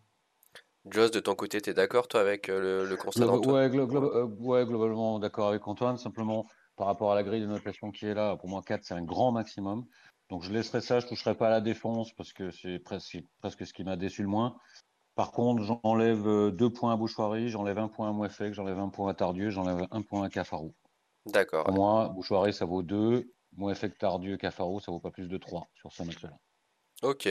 Joss, de ton côté, tu es d'accord, toi, avec euh, le, constat d'Antoine? euh, ouais, globalement d'accord avec Antoine. Simplement, par rapport à la grille de notation qui est là, pour moi, 4, c'est un grand maximum. Donc, je laisserai ça. Je ne toucherai pas à la défense parce que c'est presque, presque ce qui m'a déçu le moins. Par contre, j'enlève euh, deux points à Bouchoirie, j'enlève un point à Mouefek, j'enlève un point à Tardieu, j'enlève un point à Cafarou. D'accord. Pour moi, Bouchoirie, ça vaut 2. Mouefek, Tardieu, Cafarou, ça vaut pas plus de 3 sur ce match-là. Ok.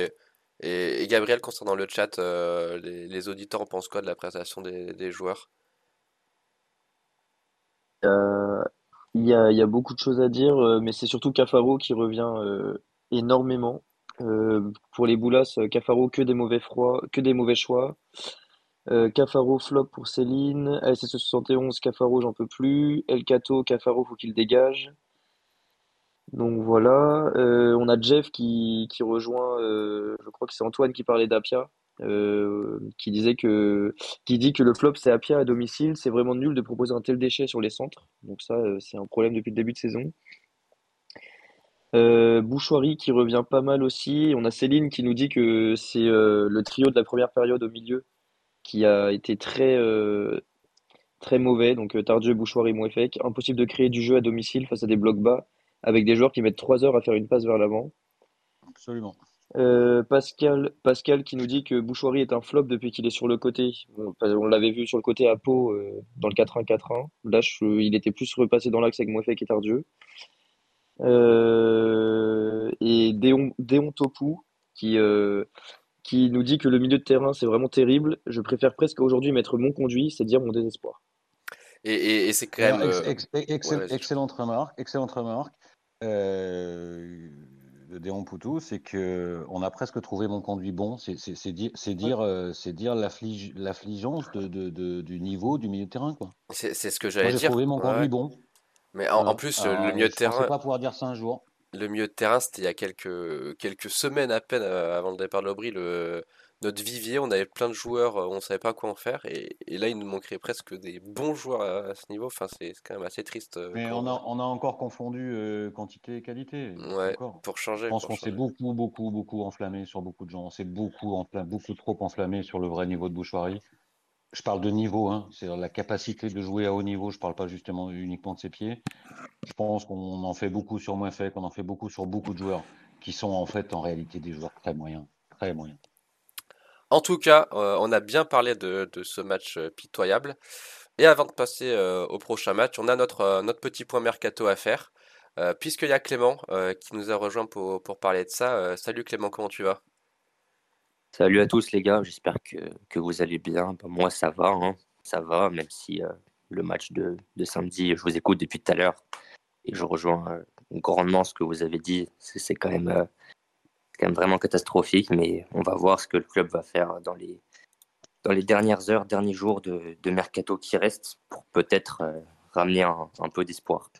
Et, Gabriel, concernant le chat, euh, les, auditeurs en pensent quoi de la prestation des, joueurs? Euh, Il y, a, beaucoup de choses à dire, euh, mais c'est surtout Cafaro qui revient énormément. pour les Boulas, Cafaro que des mauvais froids, que des mauvais choix. Cafaro flop pour Céline, ASS 71 Cafaro j'en peux plus, El Cato Cafaro faut qu'il dégage. Donc voilà, euh, on a Jeff qui, rejoint, euh, je crois que c'est Antoine qui parlait d'Apia, euh, qui disait que, qui dit que le flop c'est Apia à domicile, c'est vraiment nul de proposer un tel déchet sur les centres. Donc ça, c'est un problème depuis le début de saison. Bouchoirie qui revient pas mal aussi. On a Céline qui nous dit que c'est le trio de la première période au milieu qui a été très, très mauvais. Donc Tardieu, Bouchoirie, Mouefek. Impossible de créer du jeu à domicile face à des blocs bas avec des joueurs qui mettent 3 heures à faire une passe vers l'avant. Absolument. Euh, Pascal, Pascal qui nous dit que Bouchoirie est un flop depuis qu'il est sur le côté. On, l'avait vu sur le côté à Pau euh, dans le 4-1-4-1. Là, il était plus repassé dans l'axe avec Moefek et Tardieu. Euh, et Déon, Déon Topou qui, qui nous dit que le milieu de terrain c'est vraiment terrible. Je préfère presque aujourd'hui mettre mon conduit, c'est dire mon désespoir. Et, c'est quand même. excellente remarque. Excellente remarque euh, de Déon Poutou, c'est que on a presque trouvé mon conduit bon. C'est dire, c'est dire, euh, c'est dire l'affligeance de, de, du niveau du milieu de terrain, quoi. C'est ce que j'allais dire. J'ai trouvé mon conduit bon. Mais en, plus, le milieu de terrain. Je pas pouvoir dire ça un jour. Le milieu de terrain, c'était il y a quelques, quelques semaines à peine euh, avant le départ de l'Aubry. Le, notre vivier, on avait plein de joueurs, on ne savait pas quoi en faire, et, là il nous manquerait presque des bons joueurs à, ce niveau. Enfin, c'est quand même assez triste. Mais on a, on a encore confondu quantité et qualité. Ouais, pour changer. Je pense qu'on s'est beaucoup, beaucoup, beaucoup enflammé sur beaucoup de gens. On s'est beaucoup, beaucoup trop enflammé sur le vrai niveau de Bouchoirie. Je parle de niveau, hein. c'est la capacité de jouer à haut niveau. Je ne parle pas justement uniquement de ses pieds. Je pense qu'on en fait beaucoup sur moins fait, qu'on en fait beaucoup sur beaucoup de joueurs qui sont en fait en réalité des joueurs très moyens, très moyens. En tout cas, euh, on a bien parlé de, ce match euh, pitoyable. Et avant de passer euh, au prochain match, on a notre, notre petit point mercato à faire. Puisqu'il y a Clément qui nous a rejoint pour, parler de ça. salut Clément, comment tu vas? Salut à tous les gars, j'espère que, vous allez bien. Bah, moi ça va, hein. ça va, même si le match de, de, samedi, je vous écoute depuis tout à l'heure et je rejoins grandement ce que vous avez dit. C'est quand même quand même vraiment catastrophique, mais on va voir ce que le club va faire dans les, dans les dernières heures, derniers jours de, mercato qui restent pour peut-être euh, ramener un, peu d'espoir.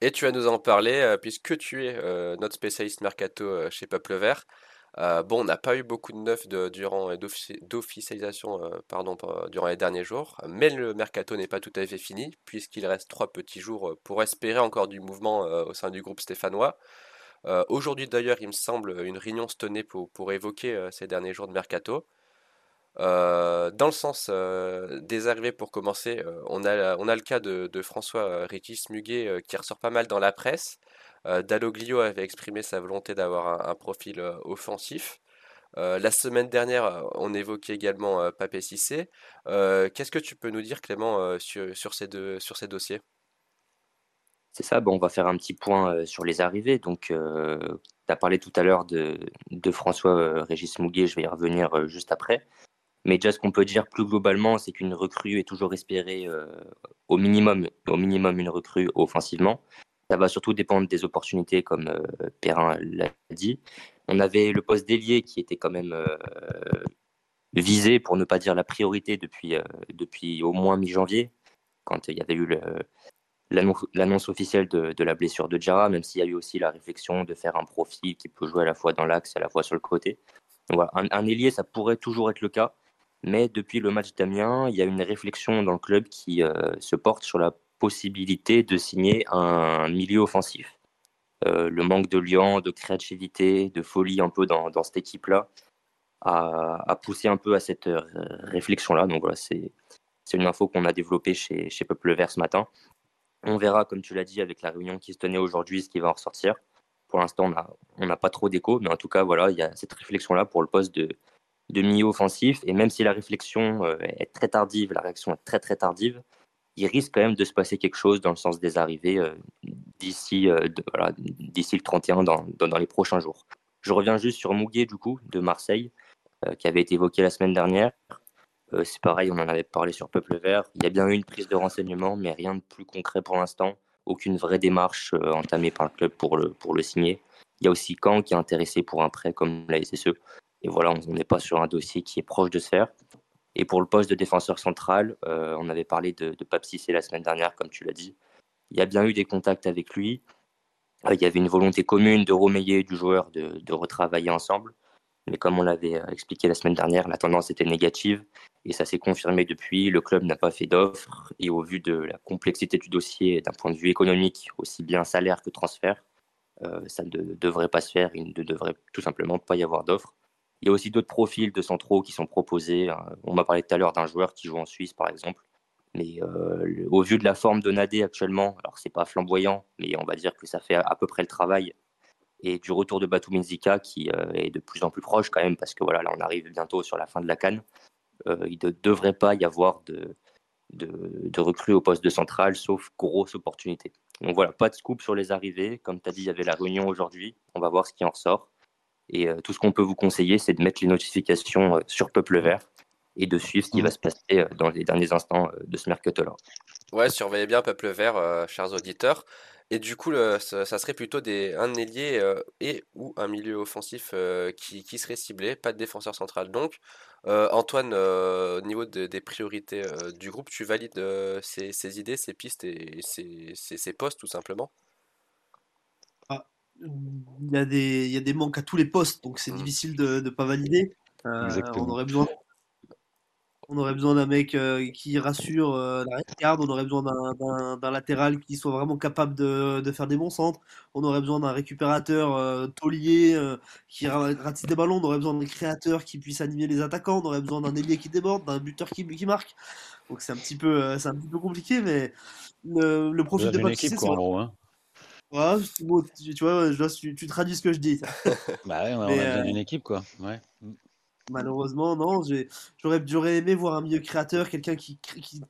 Et tu vas nous en parler euh, puisque tu es euh, notre spécialiste mercato chez Peuple Vert. bon, on n'a pas eu beaucoup de neufs durant d'officialisation pardon durant les derniers jours, mais le mercato n'est pas tout à fait fini puisqu'il reste trois petits jours pour espérer encore du mouvement au sein du groupe stéphanois. Euh, aujourd'hui d'ailleurs, il me semble, une réunion se tenait pour, pour évoquer euh, ces derniers jours de mercato. Euh, dans le sens des arrivées pour commencer, on, a, on a le cas de, François Régis Muguet qui ressort pas mal dans la presse. Dalloglio avait exprimé sa volonté d'avoir un, profil offensif. la semaine dernière, on évoquait également Papé Cissé. Qu'est-ce que tu peux nous dire, Clément, sur, sur, ces deux, sur ces dossiers? C'est ça, bon, on va faire un petit point euh, sur les arrivées. Donc, euh, tu as parlé tout à l'heure de, François euh, Régis Mouguet, je vais y revenir juste après. Mais déjà, ce qu'on peut dire plus globalement, c'est qu'une recrue est toujours espérée au, minimum, au minimum une recrue offensivement. Ça va surtout dépendre des opportunités, comme Perrin l'a dit. On avait le poste d'ailier qui était quand même visé, pour ne pas dire la priorité, depuis au moins mi-janvier, quand il y avait eu le, l'annonce officielle de, la blessure de Jara, même s'il y a eu aussi la réflexion de faire un profil qui peut jouer à la fois dans l'axe et à la fois sur le côté. voilà, un, ailier, ça pourrait toujours être le cas, mais depuis le match d'Amiens, il y a une réflexion dans le club qui euh, se porte sur la possibilité de signer un milieu offensif. Euh, le manque de liant, de créativité, de folie un peu dans, cette équipe-là a, poussé un peu à cette euh, réflexion-là. Donc voilà, c'est une info qu'on a développée chez, chez Peuple Vert ce matin. On verra, comme tu l'as dit, avec la réunion qui se tenait aujourd'hui, ce qui va en ressortir. Pour l'instant, on n'a pas trop d'écho, mais en tout cas, voilà, il y a cette réflexion-là pour le poste de, de milieu offensif. Et même si la réflexion euh, est très tardive, la réaction est très très tardive, il risque quand même de se passer quelque chose dans le sens des arrivées euh, d'ici euh, d'ici le 31 dans, dans, les prochains jours. Je reviens juste sur Mouguet du coup de Marseille qui avait été évoqué la semaine dernière. C'est pareil, on en avait parlé sur Peuple Vert. Il y a bien eu une prise de renseignement, mais rien de plus concret pour l'instant. Aucune vraie démarche entamée par le club pour le, signer. Il y a aussi Caen qui est intéressé pour un prêt comme la SSE. Et voilà, on n'est pas sur un dossier qui est proche de se faire. Et pour le poste de défenseur central, euh, on avait parlé de, de Pape Cissé la semaine dernière, comme tu l'as dit. Il y a bien eu des contacts avec lui. Euh, il y avait une volonté commune de Romeyer du joueur de, retravailler ensemble. Mais comme on l'avait euh, expliqué la semaine dernière, la tendance était négative et ça s'est confirmé depuis. Le club n'a pas fait d'offre et au vu de la complexité du dossier d'un point de vue économique, aussi bien salaire que transfert, ça ne devrait pas se faire. Il ne devrait tout simplement pas y avoir d'offre. Il y a aussi d'autres profils de centraux qui sont proposés. Hein. On m'a parlé tout à l'heure d'un joueur qui joue en Suisse, par exemple. Mais euh, au vu de la forme de Nadé actuellement, alors c'est pas flamboyant, mais on va dire que ça fait à peu près le travail. Et du retour de Batou Menzika qui euh, est de plus en plus proche quand même, parce que voilà, là on arrive bientôt sur la fin de la canne. Euh, il ne devrait pas y avoir de, de, de recrues au poste de central, sauf grosse opportunité. Donc voilà, pas de scoop sur les arrivées. Comme tu as dit, il y avait la réunion aujourd'hui. On va voir ce qui en ressort. Et euh, tout ce qu'on peut vous conseiller, c'est de mettre les notifications euh, sur Peuple Vert et de suivre ce qui va se passer euh, dans les derniers instants de ce mercato-là. Ouais, surveillez bien Peuple Vert, chers auditeurs. Et du coup, ça, serait plutôt des, un ailier et ou un milieu offensif qui, qui, serait ciblé, pas de défenseur central. Donc, Antoine, au niveau des priorités du groupe, tu valides ces, ces, idées, ces pistes et ces, ces postes tout simplement? Il y, a des, il y a des manques à tous les postes, donc c'est mmh. difficile de ne pas valider. Euh, on aurait besoin, on aurait besoin d'un mec euh, qui rassure euh, la garde, on aurait besoin d'un latéral qui soit vraiment capable de, de, faire des bons centres, on aurait besoin d'un récupérateur taulier qui ratisse des ballons, on aurait besoin d'un créateur qui puisse animer les attaquants, on aurait besoin d'un ailier qui déborde, d'un buteur qui, qui marque. Donc c'est un petit peu, c'est un petit peu compliqué, mais le, le profil de Baptiste, c'est Ouais, tu, vois, tu, tu, traduis ce que je dis. bah ouais, on a besoin euh, d'une équipe, quoi. Ouais. Mm. Malheureusement, non. J'aurais, aimé voir un milieu créateur, quelqu'un qui,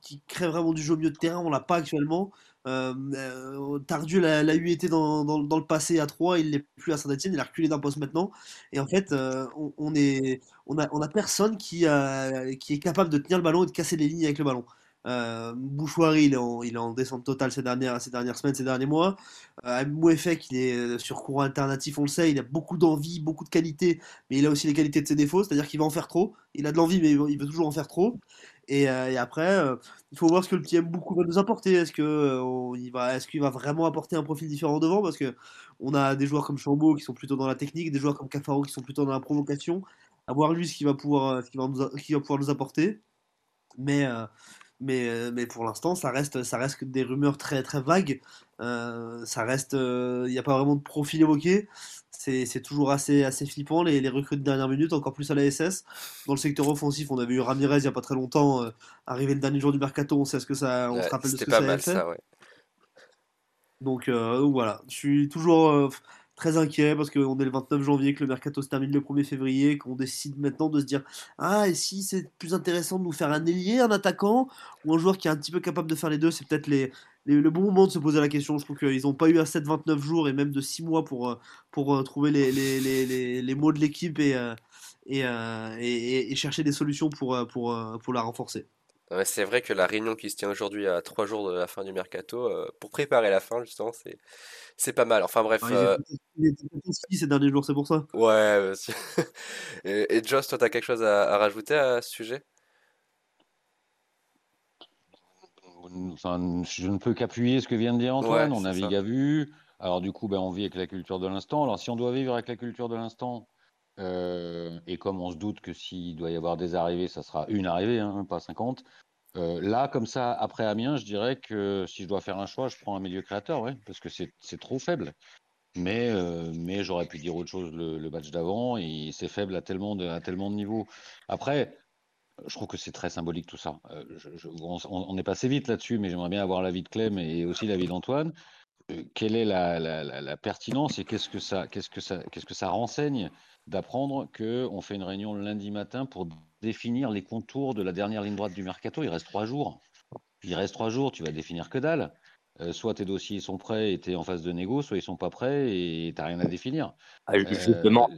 qui, crée vraiment du jeu au milieu de terrain. On l'a pas actuellement. Euh, euh Tardieu l'a, eu été dans, le passé à 3, il l'est plus à Saint-Etienne, il a reculé d'un poste maintenant. Et en fait, euh, on, a, on a personne qui, qui est capable de tenir le ballon et de casser les lignes avec le ballon. Euh, Bouchoirie, il est, en, descente totale ces dernières, ces dernières semaines, ces derniers mois. Euh, Mouefek, il est euh, sur courant alternatif, on le sait, il a beaucoup d'envie, beaucoup de qualité, mais il a aussi les qualités de ses défauts, c'est-à-dire qu'il va en faire trop. Il a de l'envie, mais il veut toujours en faire trop. Et, euh, après, il faut voir ce que le petit beaucoup va nous apporter. Est-ce qu'il va, vraiment apporter un profil différent devant? Parce que on a des joueurs comme Chambaud qui sont plutôt dans la technique, des joueurs comme Cafaro qui sont plutôt dans la provocation. À voir lui ce qu'il va pouvoir, va, nous, pouvoir nous apporter. Mais euh, mais pour l'instant, ça reste, ça reste des rumeurs très, très vagues. Euh, ça reste, il euh, n'y a pas vraiment de profil évoqué. C'est toujours assez, assez flippant, les, les, recrues de dernière minute, encore plus à la SS. Dans le secteur offensif, on avait eu Ramirez il n'y a pas très longtemps, arrivé le dernier jour du mercato, on sait ce que ça, on se rappelle de ce que ça a fait. Donc voilà, je suis toujours très inquiet parce qu'on est le 29 janvier, que le mercato se termine le 1er février, qu'on décide maintenant de se dire Ah, et si c'est plus intéressant de nous faire un ailier, un attaquant, ou un joueur qui est un petit peu capable de faire les deux, c'est peut-être le bon moment de se poser la question. Je trouve qu'ils n'ont pas eu assez de 29 jours et même de 6 mois pour, euh, pour euh, trouver les, les, les, mots de l'équipe et, euh, et, et, chercher des solutions pour, pour, pour la renforcer. C'est vrai que la réunion qui se tient aujourd'hui à 3 jours de la fin du mercato, pour préparer la fin, justement, c'est c'est pas mal. Enfin bref. Euh... ces derniers jours, c'est pour ça. Ouais. et, et, Joss, toi, t'as quelque chose à, rajouter à ce sujet? Je ne peux qu'appuyer ce que vient de dire Antoine. on navigue à vue. Alors du coup, ben, on vit avec la culture de l'instant. Alors si on doit vivre avec la culture de l'instant, et comme on se doute que s'il doit y avoir des arrivées, ça sera une arrivée, hein, pas 50. Euh, là, comme ça, après Amiens, je dirais que si je dois faire un choix, je prends un milieu créateur, parce que c'est trop faible. Mais, j'aurais pu dire autre chose le, match d'avant, et c'est faible à tellement de, à tellement de niveaux. Après, je trouve que c'est très symbolique tout ça. on, est passé vite là-dessus, mais j'aimerais bien avoir l'avis de Clem et aussi l'avis d'Antoine. Quelle est la, la, la, pertinence et qu'est-ce que ça, qu'est-ce que ça, qu'est-ce que ça renseigne d'apprendre qu'on fait une réunion le lundi matin pour définir les contours de la dernière ligne droite du mercato? Il reste trois jours. Il reste trois jours, tu vas définir que dalle. Euh, soit tes dossiers sont prêts et tu es en phase de négo, soit ils sont pas prêts et tu n'as rien à définir. Ah, justement, euh,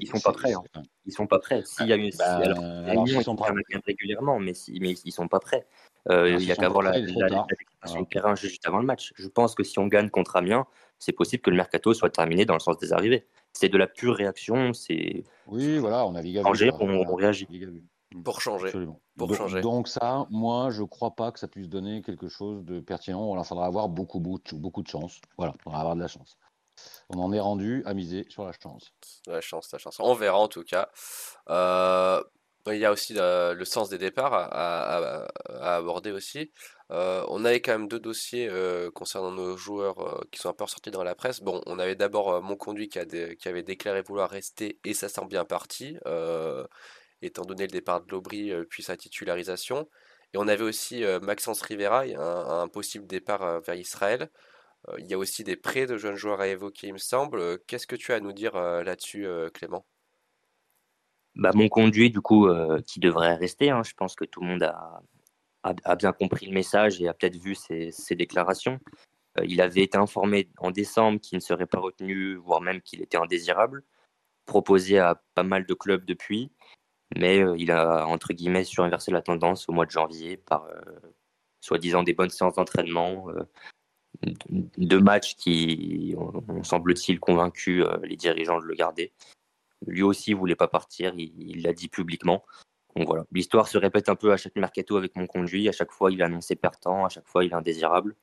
ils sont pas prêts. Hein. Ils sont pas prêts. S'il y a une, bah, alors, ils sont prêts régulièrement, mais, si, mais ils sont pas prêts. Euh, il y a qu'à voir la, la, terrain juste avant le match. Je pense que si on gagne contre Amiens, c'est possible que le mercato soit terminé dans le sens des arrivées. C'est de la pure réaction. C'est oui, voilà, on a changer, on, on, réagit. Mm. Pour changer. Pour donc, changer. Donc ça, moi, je crois pas que ça puisse donner quelque chose de pertinent. Il faudra avoir beaucoup, beaucoup de chance. Voilà, il faudra avoir de la chance. On en est rendu à miser sur la chance. La chance, la chance. On verra en tout cas. Euh, il y a aussi le, sens des départs à, aborder aussi. Euh, on avait quand même deux dossiers euh, concernant nos joueurs qui sont un peu ressortis dans la presse. Bon, on avait d'abord mon conduit qui, qui, avait déclaré vouloir rester et ça semble bien parti étant donné le départ de Lobry euh, puis sa titularisation. Et on avait aussi euh, Maxence Rivera, un, un possible départ euh, vers Israël. Il y a aussi des prêts de jeunes joueurs à évoquer, il me semble. Qu'est-ce que tu as à nous dire là-dessus, Clément? Bah, Mon conduit, du coup, qui devrait rester. Hein. Je pense que tout le monde a, bien compris le message et a peut-être vu ses, déclarations. il avait été informé en décembre qu'il ne serait pas retenu, voire même qu'il était indésirable. Proposé à pas mal de clubs depuis mais euh, il a entre guillemets surinversé la tendance au mois de janvier par euh, soi-disant des bonnes séances d'entraînement, euh, de matchs qui ont, semble-t-il convaincu les dirigeants de le garder. Lui aussi voulait pas partir, il l'a dit publiquement. Donc voilà, l'histoire se répète un peu à chaque mercato avec mon conduit. À chaque fois, il a annoncé pertant, à chaque fois, il est indésirable.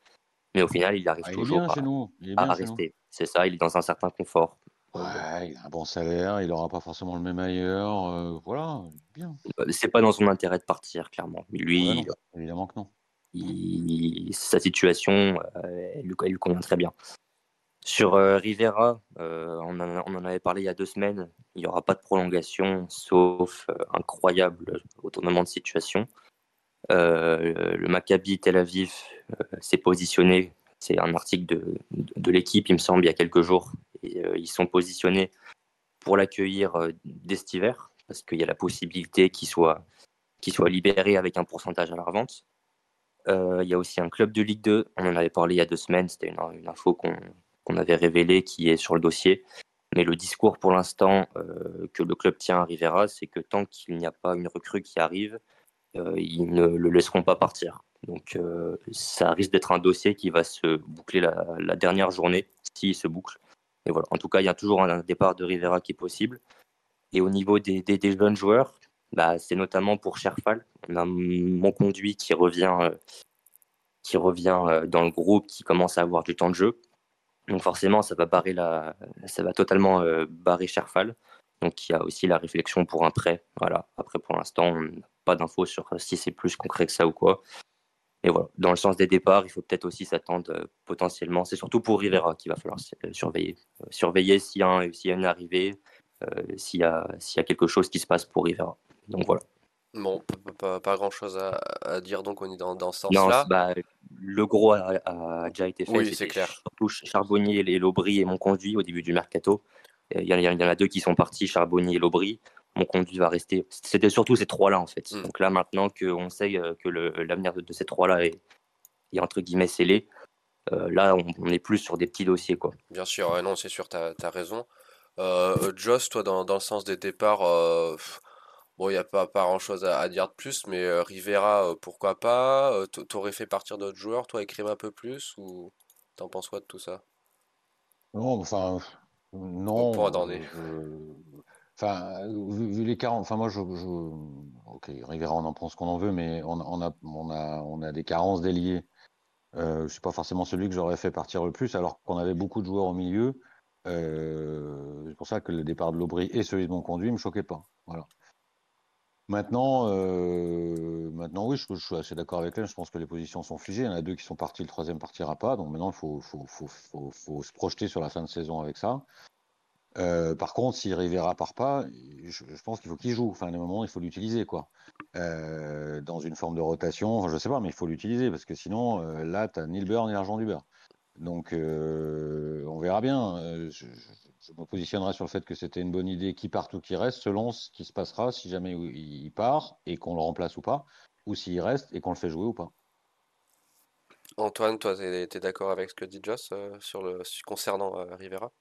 Mais au final, il arrive ah, toujours à, rester. C'est ça, il est dans un certain confort. Ouais, il a un bon salaire, il n'aura pas forcément le même ailleurs. Euh, voilà, bien. Euh, c'est pas dans son intérêt de partir, clairement. Lui, évidemment que non. sa situation, euh, elle, lui convient très bien. Sur Rivera, on, en, avait parlé il y a deux semaines. Il n'y aura pas de prolongation, sauf incroyable retournement de situation. le Maccabi Tel Aviv s'est positionné. C'est un article de, l'équipe, il me semble, il y a quelques jours, euh, ils sont positionnés pour l'accueillir euh, dès cet hiver, parce qu'il y a la possibilité qu'il soit, libéré avec un pourcentage à la revente. Euh, il y a aussi un club de Ligue 2, on en avait parlé il y a deux semaines, c'était une, info qu'on avait révélée qui est sur le dossier. Mais le discours pour l'instant que le club tient à Rivera, c'est que tant qu'il n'y a pas une recrue qui arrive, ils ne le laisseront pas partir. Donc ça risque d'être un dossier qui va se boucler la, dernière journée, s'il se boucle. voilà. En tout cas, il y a toujours un départ de Rivera qui est possible. Et au niveau des, jeunes joueurs, bah, c'est notamment pour Sherfal. On a mon conduit qui revient, euh, qui revient euh, dans le groupe, qui commence à avoir du temps de jeu. Donc forcément, ça va, barrer la, ça va totalement euh, barrer Sherfal. Donc il y a aussi la réflexion pour un prêt. Voilà. Après, pour l'instant, on n'a pas d'infos sur si c'est plus concret que ça ou quoi. Et voilà, dans le sens des départs, il faut peut-être aussi s'attendre euh, potentiellement. C'est surtout pour Rivera qu'il va falloir euh, surveiller. Euh, surveiller s'il y, a une arrivée, s'il y, a, y a quelque chose qui se passe pour Rivera. Donc voilà. Bon, pas, pas grand chose à, à, dire, donc on est dans, dans ce sens-là. Bah, le gros a, déjà été fait. Oui, c'est clair. Surtout Charbonnier et Lobry et mon conduit au début du mercato. Il y, en a deux qui sont partis, Charbonnier et Lobry mon conduit va rester. C'était surtout ces trois-là, en fait. Mm. Donc là, maintenant qu'on sait euh, que l'avenir de, ces trois-là est, entre guillemets scellé, euh, là, on, est plus sur des petits dossiers. Quoi. Bien sûr, non, c'est sûr, tu as, raison. Euh, Joss, toi, dans, le sens des départs, bon, il n'y a pas, pas grand-chose à, dire de plus, mais Rivera, pourquoi pas T'aurais fait partir d'autres joueurs, toi, écrire un peu plus Ou t'en penses quoi de tout ça? Non, enfin, non. On pourra Enfin, vu, les 40, enfin moi je, ok, Rivera on en prend ce qu'on en veut, mais on, a, on a, on a des carences d'ailier. Euh, c'est pas forcément celui que j'aurais fait partir le plus, alors qu'on avait beaucoup de joueurs au milieu. Euh, c'est pour ça que le départ de l'Aubry et celui de mon conduit me choquaient pas. Voilà. Maintenant, euh, maintenant oui, je, suis assez d'accord avec elle. Je pense que les positions sont figées. Il y en a deux qui sont partis, le troisième partira pas. Donc maintenant, il faut, se projeter sur la fin de saison avec ça. Euh, par contre, s'il Rivera part pas, je, pense qu'il faut qu'il joue. Enfin, à un moment, il faut l'utiliser, quoi. Euh, dans une forme de rotation, enfin, je sais pas, mais il faut l'utiliser parce que sinon, là, tu ni le beurre ni l'argent du beurre. Donc, on verra bien. Je, me positionnerai sur le fait que c'était une bonne idée qui part ou qui reste, selon ce qui se passera si jamais il part et qu'on le remplace ou pas, ou s'il reste et qu'on le fait jouer ou pas. Antoine, toi, tu es, d'accord avec ce que dit Joss sur le, concernant Rivera?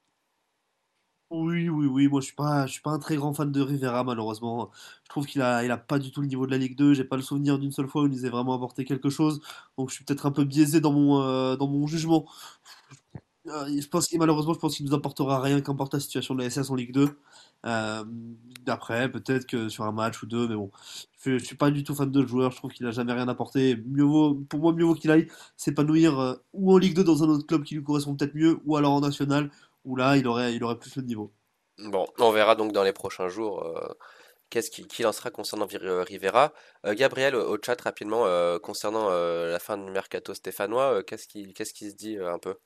Oui, oui, oui, moi je suis pas, je suis pas un très grand fan de Rivera malheureusement. Je trouve qu'il a, il a pas du tout le niveau de la Ligue 2. J'ai pas le souvenir d'une seule fois où il nous ait vraiment apporté quelque chose. Donc je suis peut-être un peu biaisé dans mon, euh, dans mon jugement. Euh, je pense qu'il malheureusement, je pense qu'il nous apportera rien qu'importe la situation de la SS en Ligue 2. Euh, après, peut-être que sur un match ou deux, mais bon, je, je suis pas du tout fan de ce joueur. Je trouve qu'il a jamais rien apporté. Mieux vaut, pour moi, mieux vaut qu'il aille s'épanouir ou en Ligue 2 dans un autre club qui lui correspond peut-être mieux, ou alors en national où là, il aurait, il aurait plus le niveau. Bon, on verra donc dans les prochains jours euh, qu'est-ce qu'il en sera concernant euh, Rivera. Euh, Gabriel, au, chat, rapidement, concernant la fin du mercato stéphanois, qu'est-ce qui, qu'est-ce qui se dit un peu?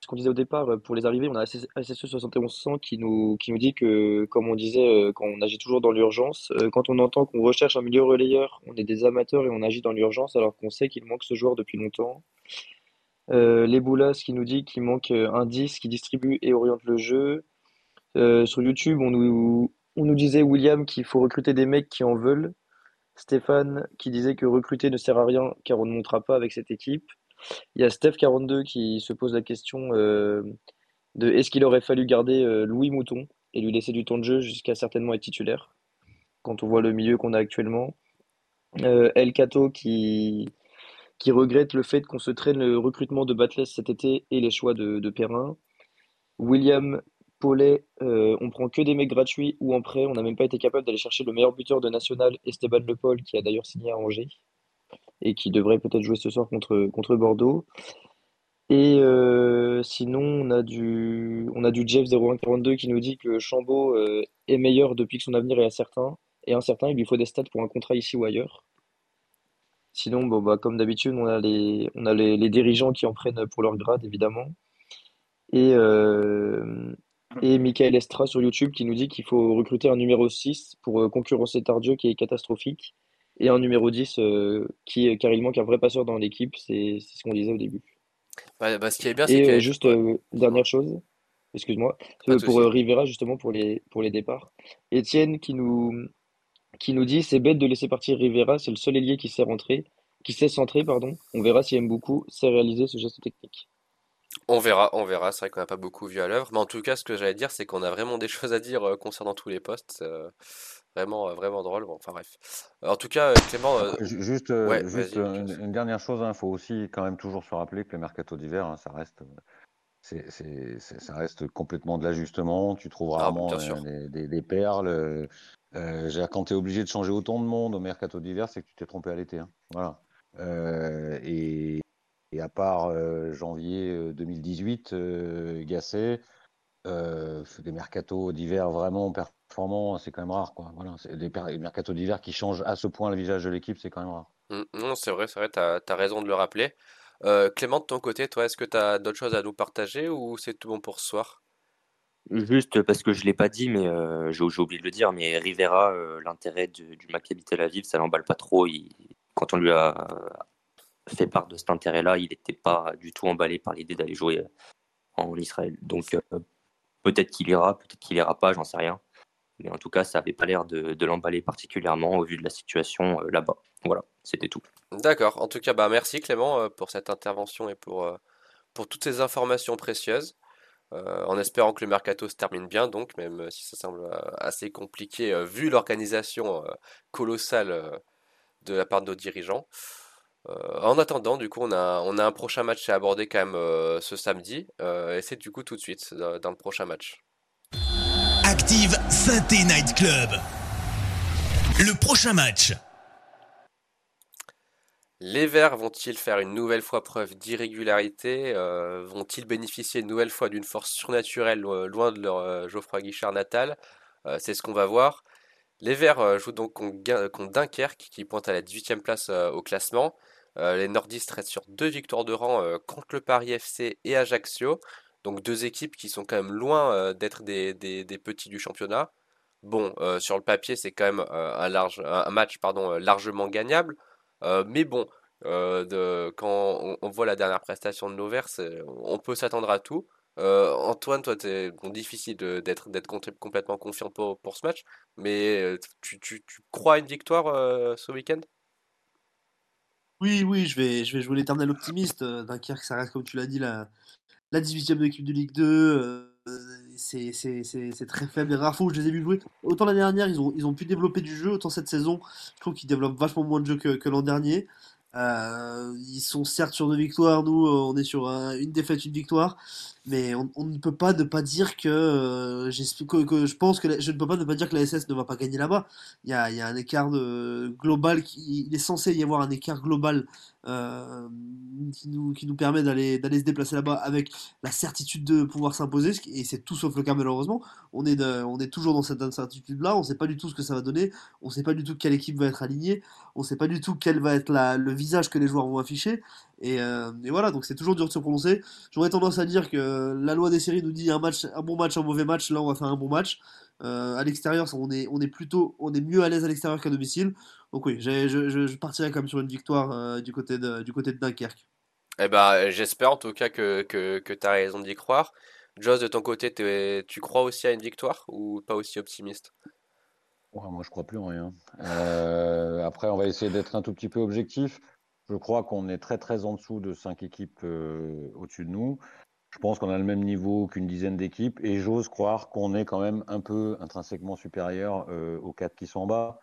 Ce qu'on disait au départ, pour les arrivées, on a SSE 7100 qui nous, qui nous dit que, comme on disait, quand on agit toujours dans l'urgence, quand on entend qu'on recherche un milieu relayeur, on est des amateurs et on agit dans l'urgence alors qu'on sait qu'il manque ce joueur depuis longtemps. Euh, les Boulas qui nous dit qu'il manque euh, un 10 qui distribue et oriente le jeu. Euh, sur YouTube, on nous, disait, William, qu'il faut recruter des mecs qui en veulent. Stéphane qui disait que recruter ne sert à rien car on ne montera pas avec cette équipe. Il y a Steph42 qui se pose la question de est-ce qu'il aurait fallu garder Louis Mouton et lui laisser du temps de jeu jusqu'à certainement être titulaire quand on voit le milieu qu'on a actuellement. El Cato qui, qui regrette le fait qu'on se traîne le recrutement de Batless cet été et les choix de, Perrin. William Paulet, euh, on prend que des mecs gratuits ou en prêt. On n'a même pas été capable d'aller chercher le meilleur buteur de National, Esteban Le Paul, qui a d'ailleurs signé à Angers et qui devrait peut-être jouer ce soir contre, Bordeaux. Et euh, sinon, on a du, on a du Jeff 0142 qui nous dit que Chambaud euh, est meilleur depuis que son avenir est incertain. Et incertain, il lui faut des stats pour un contrat ici ou ailleurs. Sinon, bon, bah, comme d'habitude, on a, les, on a les, dirigeants qui en prennent pour leur grade, évidemment. Et, euh, et Michael Estra sur YouTube qui nous dit qu'il faut recruter un numéro 6 pour euh, concurrencer Tardieu qui est catastrophique et un numéro 10 euh, qui, car il manque un vrai passeur dans l'équipe, c'est ce qu'on disait au début. Bah, ce qui est bien, c'est que... juste dernière chose, excuse-moi, pour Rivera justement pour les, pour les départs. Étienne qui nous, qui nous dit c'est bête de laisser partir Rivera, c'est le seul ailier qui sait rentrer, qui sait centrer, pardon. On verra s'il aime beaucoup, sait réaliser ce geste technique. On verra, on verra. C'est vrai qu'on n'a pas beaucoup vu à l'œuvre, mais en tout cas, ce que j'allais dire, c'est qu'on a vraiment des choses à dire euh, concernant tous les postes. Euh, vraiment, euh, vraiment drôle. enfin bref. En tout cas, Clément. Juste, une, dernière chose, il hein. faut aussi quand même toujours se rappeler que le mercato d'hiver, hein, ça reste. ça reste complètement de l'ajustement. Tu trouves ah, rarement des, perles. Euh, quand tu es obligé de changer autant de monde au mercato d'hiver, c'est que tu t'es trompé à l'été. Hein. Voilà. Euh, et, à part euh, janvier 2018, Gasset, des mercatos d'hiver vraiment performants, c'est quand même rare. Voilà. Des, des mercatos d'hiver qui changent à ce point le visage de l'équipe, c'est quand même rare. Mmh, non, c'est vrai, c'est vrai, tu as, raison de le rappeler. Clément, de ton côté, toi, est-ce que tu as d'autres choses à nous partager ou c'est tout bon pour ce soir? Juste parce que je l'ai pas dit, mais euh, j'ai oublié de le dire, mais Rivera, euh, l'intérêt du, du Maccabi Tel Aviv, ça l'emballe pas trop. quand on lui a fait part de cet intérêt-là, il n'était pas du tout emballé par l'idée d'aller jouer en Israël. Donc euh, peut-être qu'il ira, peut-être qu'il ira pas, j'en sais rien. Mais en tout cas, ça n'avait pas l'air de, l'emballer particulièrement au vu de la situation là-bas. Voilà, c'était tout. D'accord. En tout cas, bah merci Clément pour cette intervention et pour, pour toutes ces informations précieuses. Euh, en espérant que le mercato se termine bien, donc, même si ça semble euh, assez compliqué euh, vu l'organisation colossale de la part de nos dirigeants. en attendant, du coup, on a, on a un prochain match à aborder quand même ce samedi. et c'est du coup tout de suite dans le prochain match. Active Synthé Night Club. Le prochain match. Les Verts vont-ils faire une nouvelle fois preuve d'irrégularité euh, Vont-ils bénéficier une nouvelle fois d'une force surnaturelle loin de leur euh, Geoffroy Guichard natal euh, C'est ce qu'on va voir. Les Verts jouent donc contre, Dunkerque qui pointe à la 18e place au classement. les Nordistes restent sur deux victoires de rang contre le Paris FC et Ajaccio. Donc deux équipes qui sont quand même loin euh, d'être des, petits du championnat. Bon, euh, sur le papier, c'est quand même euh, un, match largement gagnable. Mais bon, quand on, voit la dernière prestation de Nover, on peut s'attendre à tout. Antoine, toi, c'est difficile d'être complètement confiant pour, ce match, mais tu, crois à une victoire ce week-end? Oui, oui, je vais, je vais jouer l'éternel optimiste. Dunkerque, ça reste, comme tu l'as dit, la, la 18e de l'équipe de Ligue 2, euh, c'est très faible. Les rares où je les ai vus jouer, autant l'année dernière, ils ont, pu développer du jeu, autant cette saison, je trouve qu'ils développent vachement moins de jeu que, l'an dernier. Euh, ils sont certes sur deux victoires, nous on est sur une défaite, une victoire, mais on, ne peut pas ne pas dire que, euh, que, je pense que je ne peux pas ne pas dire que la SS ne va pas gagner là-bas. Il y a, y a un écart global, qui, il est censé y avoir un écart global euh, qui, nous, qui nous permet d'aller d'aller se déplacer là-bas avec la certitude de pouvoir s'imposer, et c'est tout sauf le cas malheureusement. On est, on est toujours dans cette incertitude-là, on ne sait pas du tout ce que ça va donner, on ne sait pas du tout quelle équipe va être alignée, on ne sait pas du tout quel va être la, le visage que les joueurs vont afficher, et, euh, et voilà, donc c'est toujours dur de se prononcer. J'aurais tendance à dire que la loi des séries nous dit un, match, un bon match, un mauvais match, là on va faire un bon match. Euh, à l'extérieur, on est, on est plutôt, on est mieux à l'aise à l'extérieur qu'à domicile. Donc oui, je, je, partirais quand même sur une victoire euh, du, côté de, du côté de Dunkerque. Eh ben, j'espère en tout cas que, que, que tu as raison d'y croire. Joss, de ton côté, tu crois aussi à une victoire ou pas aussi optimiste? Moi, je crois plus en rien. Euh, après, on va essayer d'être un tout petit peu objectif. Je crois qu'on est très très en dessous de cinq équipes au-dessus de nous. Je pense qu'on a le même niveau qu'une dizaine d'équipes et j'ose croire qu'on est quand même un peu intrinsèquement supérieur euh, aux quatre qui sont en bas,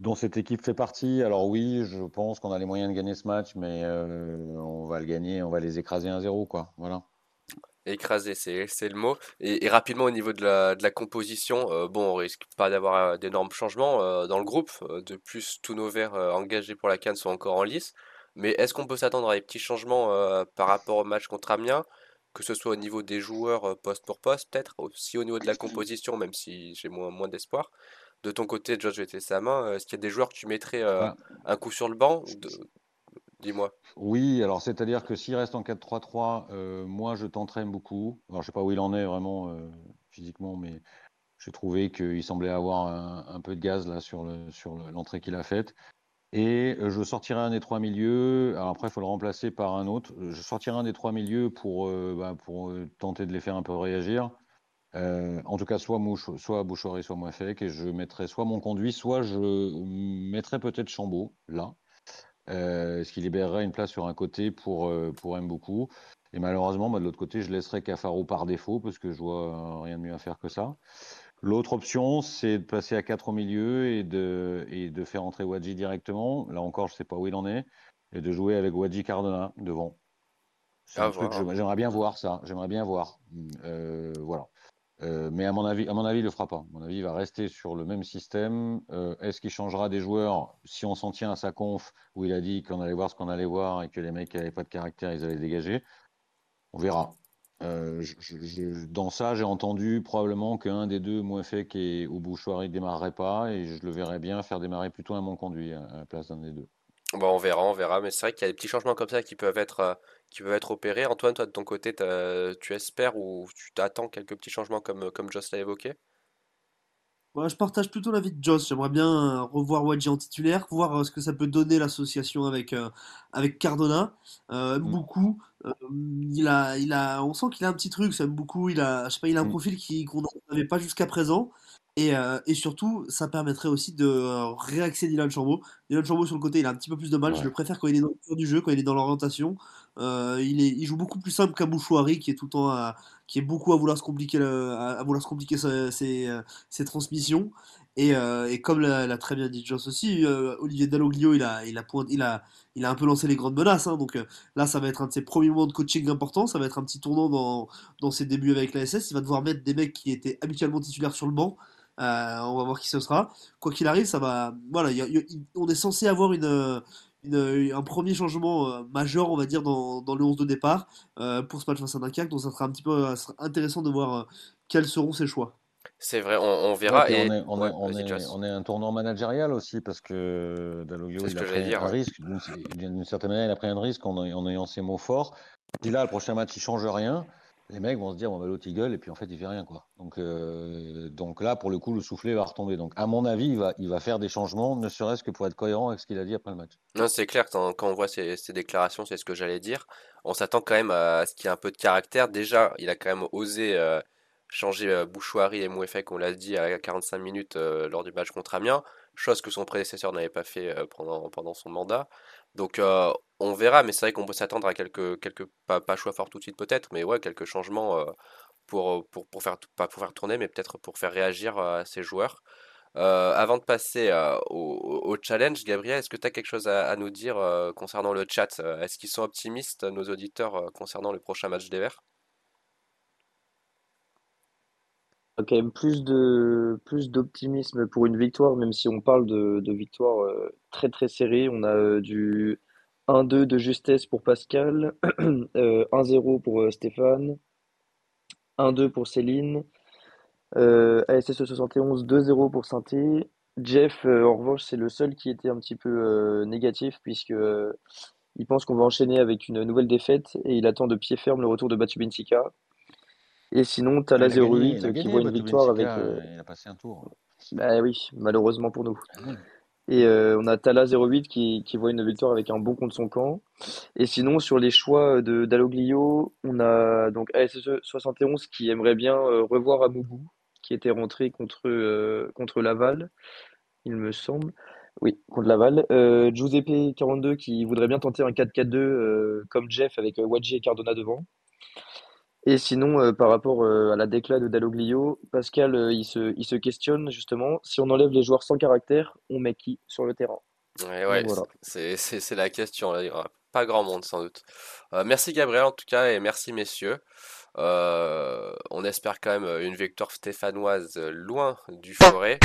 dont cette équipe fait partie. Alors oui, je pense qu'on a les moyens de gagner ce match, mais euh, on va le gagner, on va les écraser 1-0, quoi. Voilà. Écraser, c'est le mot. Et, rapidement au niveau de la, de la composition, euh, bon, on risque pas d'avoir d'énormes changements dans le groupe. De plus, tous nos verts engagés pour la Cannes sont encore en lice. Mais est-ce qu'on peut s'attendre à des petits changements par rapport au match contre Amiens que ce soit au niveau des joueurs euh, poste pour poste, peut-être, aussi au niveau de la composition, même si j'ai moins, moins d'espoir. De ton côté, George, je vais te sa main. Euh, est-ce qu'il y a des joueurs que tu mettrais euh, un coup sur le banc Dis-moi. Oui, alors c'est-à-dire que s'il reste en 4-3-3, moi je tenterai beaucoup. Alors je sais pas où il en est vraiment physiquement, mais j'ai trouvé qu'il semblait avoir un, peu de gaz là sur l'entrée qu'il a faite. Et euh, je sortirai un des trois milieux. Alors après, il faut le remplacer par un autre. Je sortirai un des trois milieux pour, euh, bah, euh, tenter de les faire un peu réagir. en tout cas, soit Mouche, soit Bouchory, soit. Et je mettrai soit mon conduit, soit je mettrai peut-être Chambaud, là. Ce qui libérerait une place sur un côté pour, pour beaucoup. Et malheureusement, moi, de l'autre côté, je laisserai Cafaro par défaut, parce que je vois rien de mieux à faire que ça. L'autre option, c'est de passer à 4 au milieu et de, et de faire entrer Wadji directement. Là encore, je ne sais pas où il en est. Et de jouer avec Wadji Cardona devant. C'est un truc j'aimerais bien voir ça. J'aimerais bien voir. Euh, voilà. Euh, mais à mon avis, à mon le fera pas. À mon avis, il va rester sur le même système. Euh, est-ce qu'il changera des joueurs si on s'en tient à sa conf où il a dit qu'on allait voir ce qu'on allait voir et que les mecs n'avaient pas de caractère, ils allaient dégager? On verra. Euh, dans ça, j'ai entendu probablement qu'un des deux, Mouefek et Oubouchouari, ne démarrerait pas et je le verrais bien faire démarrer plutôt un mon conduit à, la place d'un des deux. Bon, on verra, on verra, mais c'est vrai qu'il y a des petits changements comme ça qui peuvent être, euh, qui peuvent être opérés. Antoine, toi de ton côté, tu espères ou tu t'attends quelques petits changements comme, comme Joss l'a évoqué? Je partage plutôt l'avis de Joss. J'aimerais bien euh, revoir Wadji en titulaire, voir ce que ça peut donner l'association avec, avec Cardona. Mm. Beaucoup. Euh, il a, il a, on sent qu'il a un petit truc, ça aime beaucoup. Il a, je sais pas, il a un mm. profil qui qu'on n'avait pas jusqu'à présent. Et, euh, et, surtout, ça permettrait aussi de euh, réaxer Dylan Chambaud. Dylan Chambaud sur le côté, il a un petit peu plus de mal. Je le préfère quand il est dans le cœur du jeu, quand il est dans l'orientation. il, est, il joue beaucoup plus simple qu'un Bouchouari qui est tout le temps à, qui est beaucoup à vouloir se compliquer, à, vouloir se compliquer ses, ses, transmissions. Et, euh, et comme l'a très bien dit Joss aussi, euh, Olivier Dalloglio, il a, il, a point, il, a, il a un peu lancé les grandes menaces. Hein, donc euh, là, ça va être un de ses premiers moments de coaching importants. Ça va être un petit tournant dans, dans ses débuts avec la SS. Il va devoir mettre des mecs qui étaient habituellement titulaires sur le banc. Euh, on va voir qui ce sera. Quoi qu'il arrive, ça va. Voilà, y a, y a, on est censé avoir une, une, un premier changement euh, majeur, on va dire, dans, dans le 11 de départ euh, pour ce match face à Dunkerque. Donc ça sera un petit peu intéressant de voir quels seront ses choix. C'est vrai, on, on verra. Ouais, et... on, est, on, ouais, est, on, est, on, est, un tournant managérial aussi parce que Dalloglio il a pris dire, un risque. D'une certaine manière, il a pris un risque en, en ayant ses mots forts. Puis là, le prochain match, il change rien les mecs vont se dire bon bah l'autre il gueule et puis en fait il fait rien quoi. Donc euh, donc là pour le coup le soufflet va retomber. Donc à mon avis il va il va faire des changements ne serait-ce que pour être cohérent avec ce qu'il a dit après le match. Non c'est clair quand, on voit ces, déclarations c'est ce que j'allais dire. On s'attend quand même à ce qu'il y ait un peu de caractère. Déjà il a quand même osé euh, changer euh, Bouchouari et Mouefek on l'a dit à 45 minutes euh, lors du match contre Amiens chose que son prédécesseur n'avait pas fait pendant pendant son mandat. Donc on verra, mais c'est vrai qu'on peut s'attendre à quelques, quelques pas, pas, choix forts tout de suite peut-être, mais ouais, quelques changements euh, pour, pour, pour, faire, pas pour faire tourner, mais peut-être pour faire réagir euh, ces joueurs. avant de passer au, challenge, Gabriel, est-ce que tu as quelque chose à, à nous dire concernant le chat? Est-ce qu'ils sont optimistes, nos auditeurs, concernant le prochain match des Verts? Quand même plus de plus d'optimisme pour une victoire, même si on parle de, victoire euh, très très serrée. On a euh, du 1-2 de justesse pour Pascal, euh, 1-0 pour euh, Stéphane, 1-2 pour Céline, ASSE 71 2-0 pour Sainté. Jeff, en revanche, c'est le seul qui était un petit peu négatif puisque il pense qu'on va enchaîner avec une nouvelle défaite et il attend de pied ferme le retour de Batu Benfica. Et sinon, tu as la 08 qui voit une victoire avec. Euh... Il a passé un tour. Bah oui, malheureusement pour nous. Ah oui. Et euh, on a Tala 08 qui, voit une victoire avec un bon contre son camp. Et sinon, sur les choix de Dalloglio, on a donc ASSE 71 qui aimerait bien euh, revoir Amoubou, qui était rentré contre, euh, contre Laval, il me semble. Oui, contre Laval. Euh, Giuseppe 42 qui voudrait bien tenter un 4-4-2 comme Jeff avec Wadji et Cardona devant. Et sinon, euh, par rapport euh, à la déclat de Dalloglio, Pascal, euh, il, se, il se questionne justement, si on enlève les joueurs sans caractère, on met qui sur le terrain? Ouais, ouais, voilà. c'est la question. Là. Il n'y aura pas grand monde sans doute. Euh, merci Gabriel en tout cas et merci messieurs. on espère quand même une victoire stéphanoise loin du forêt.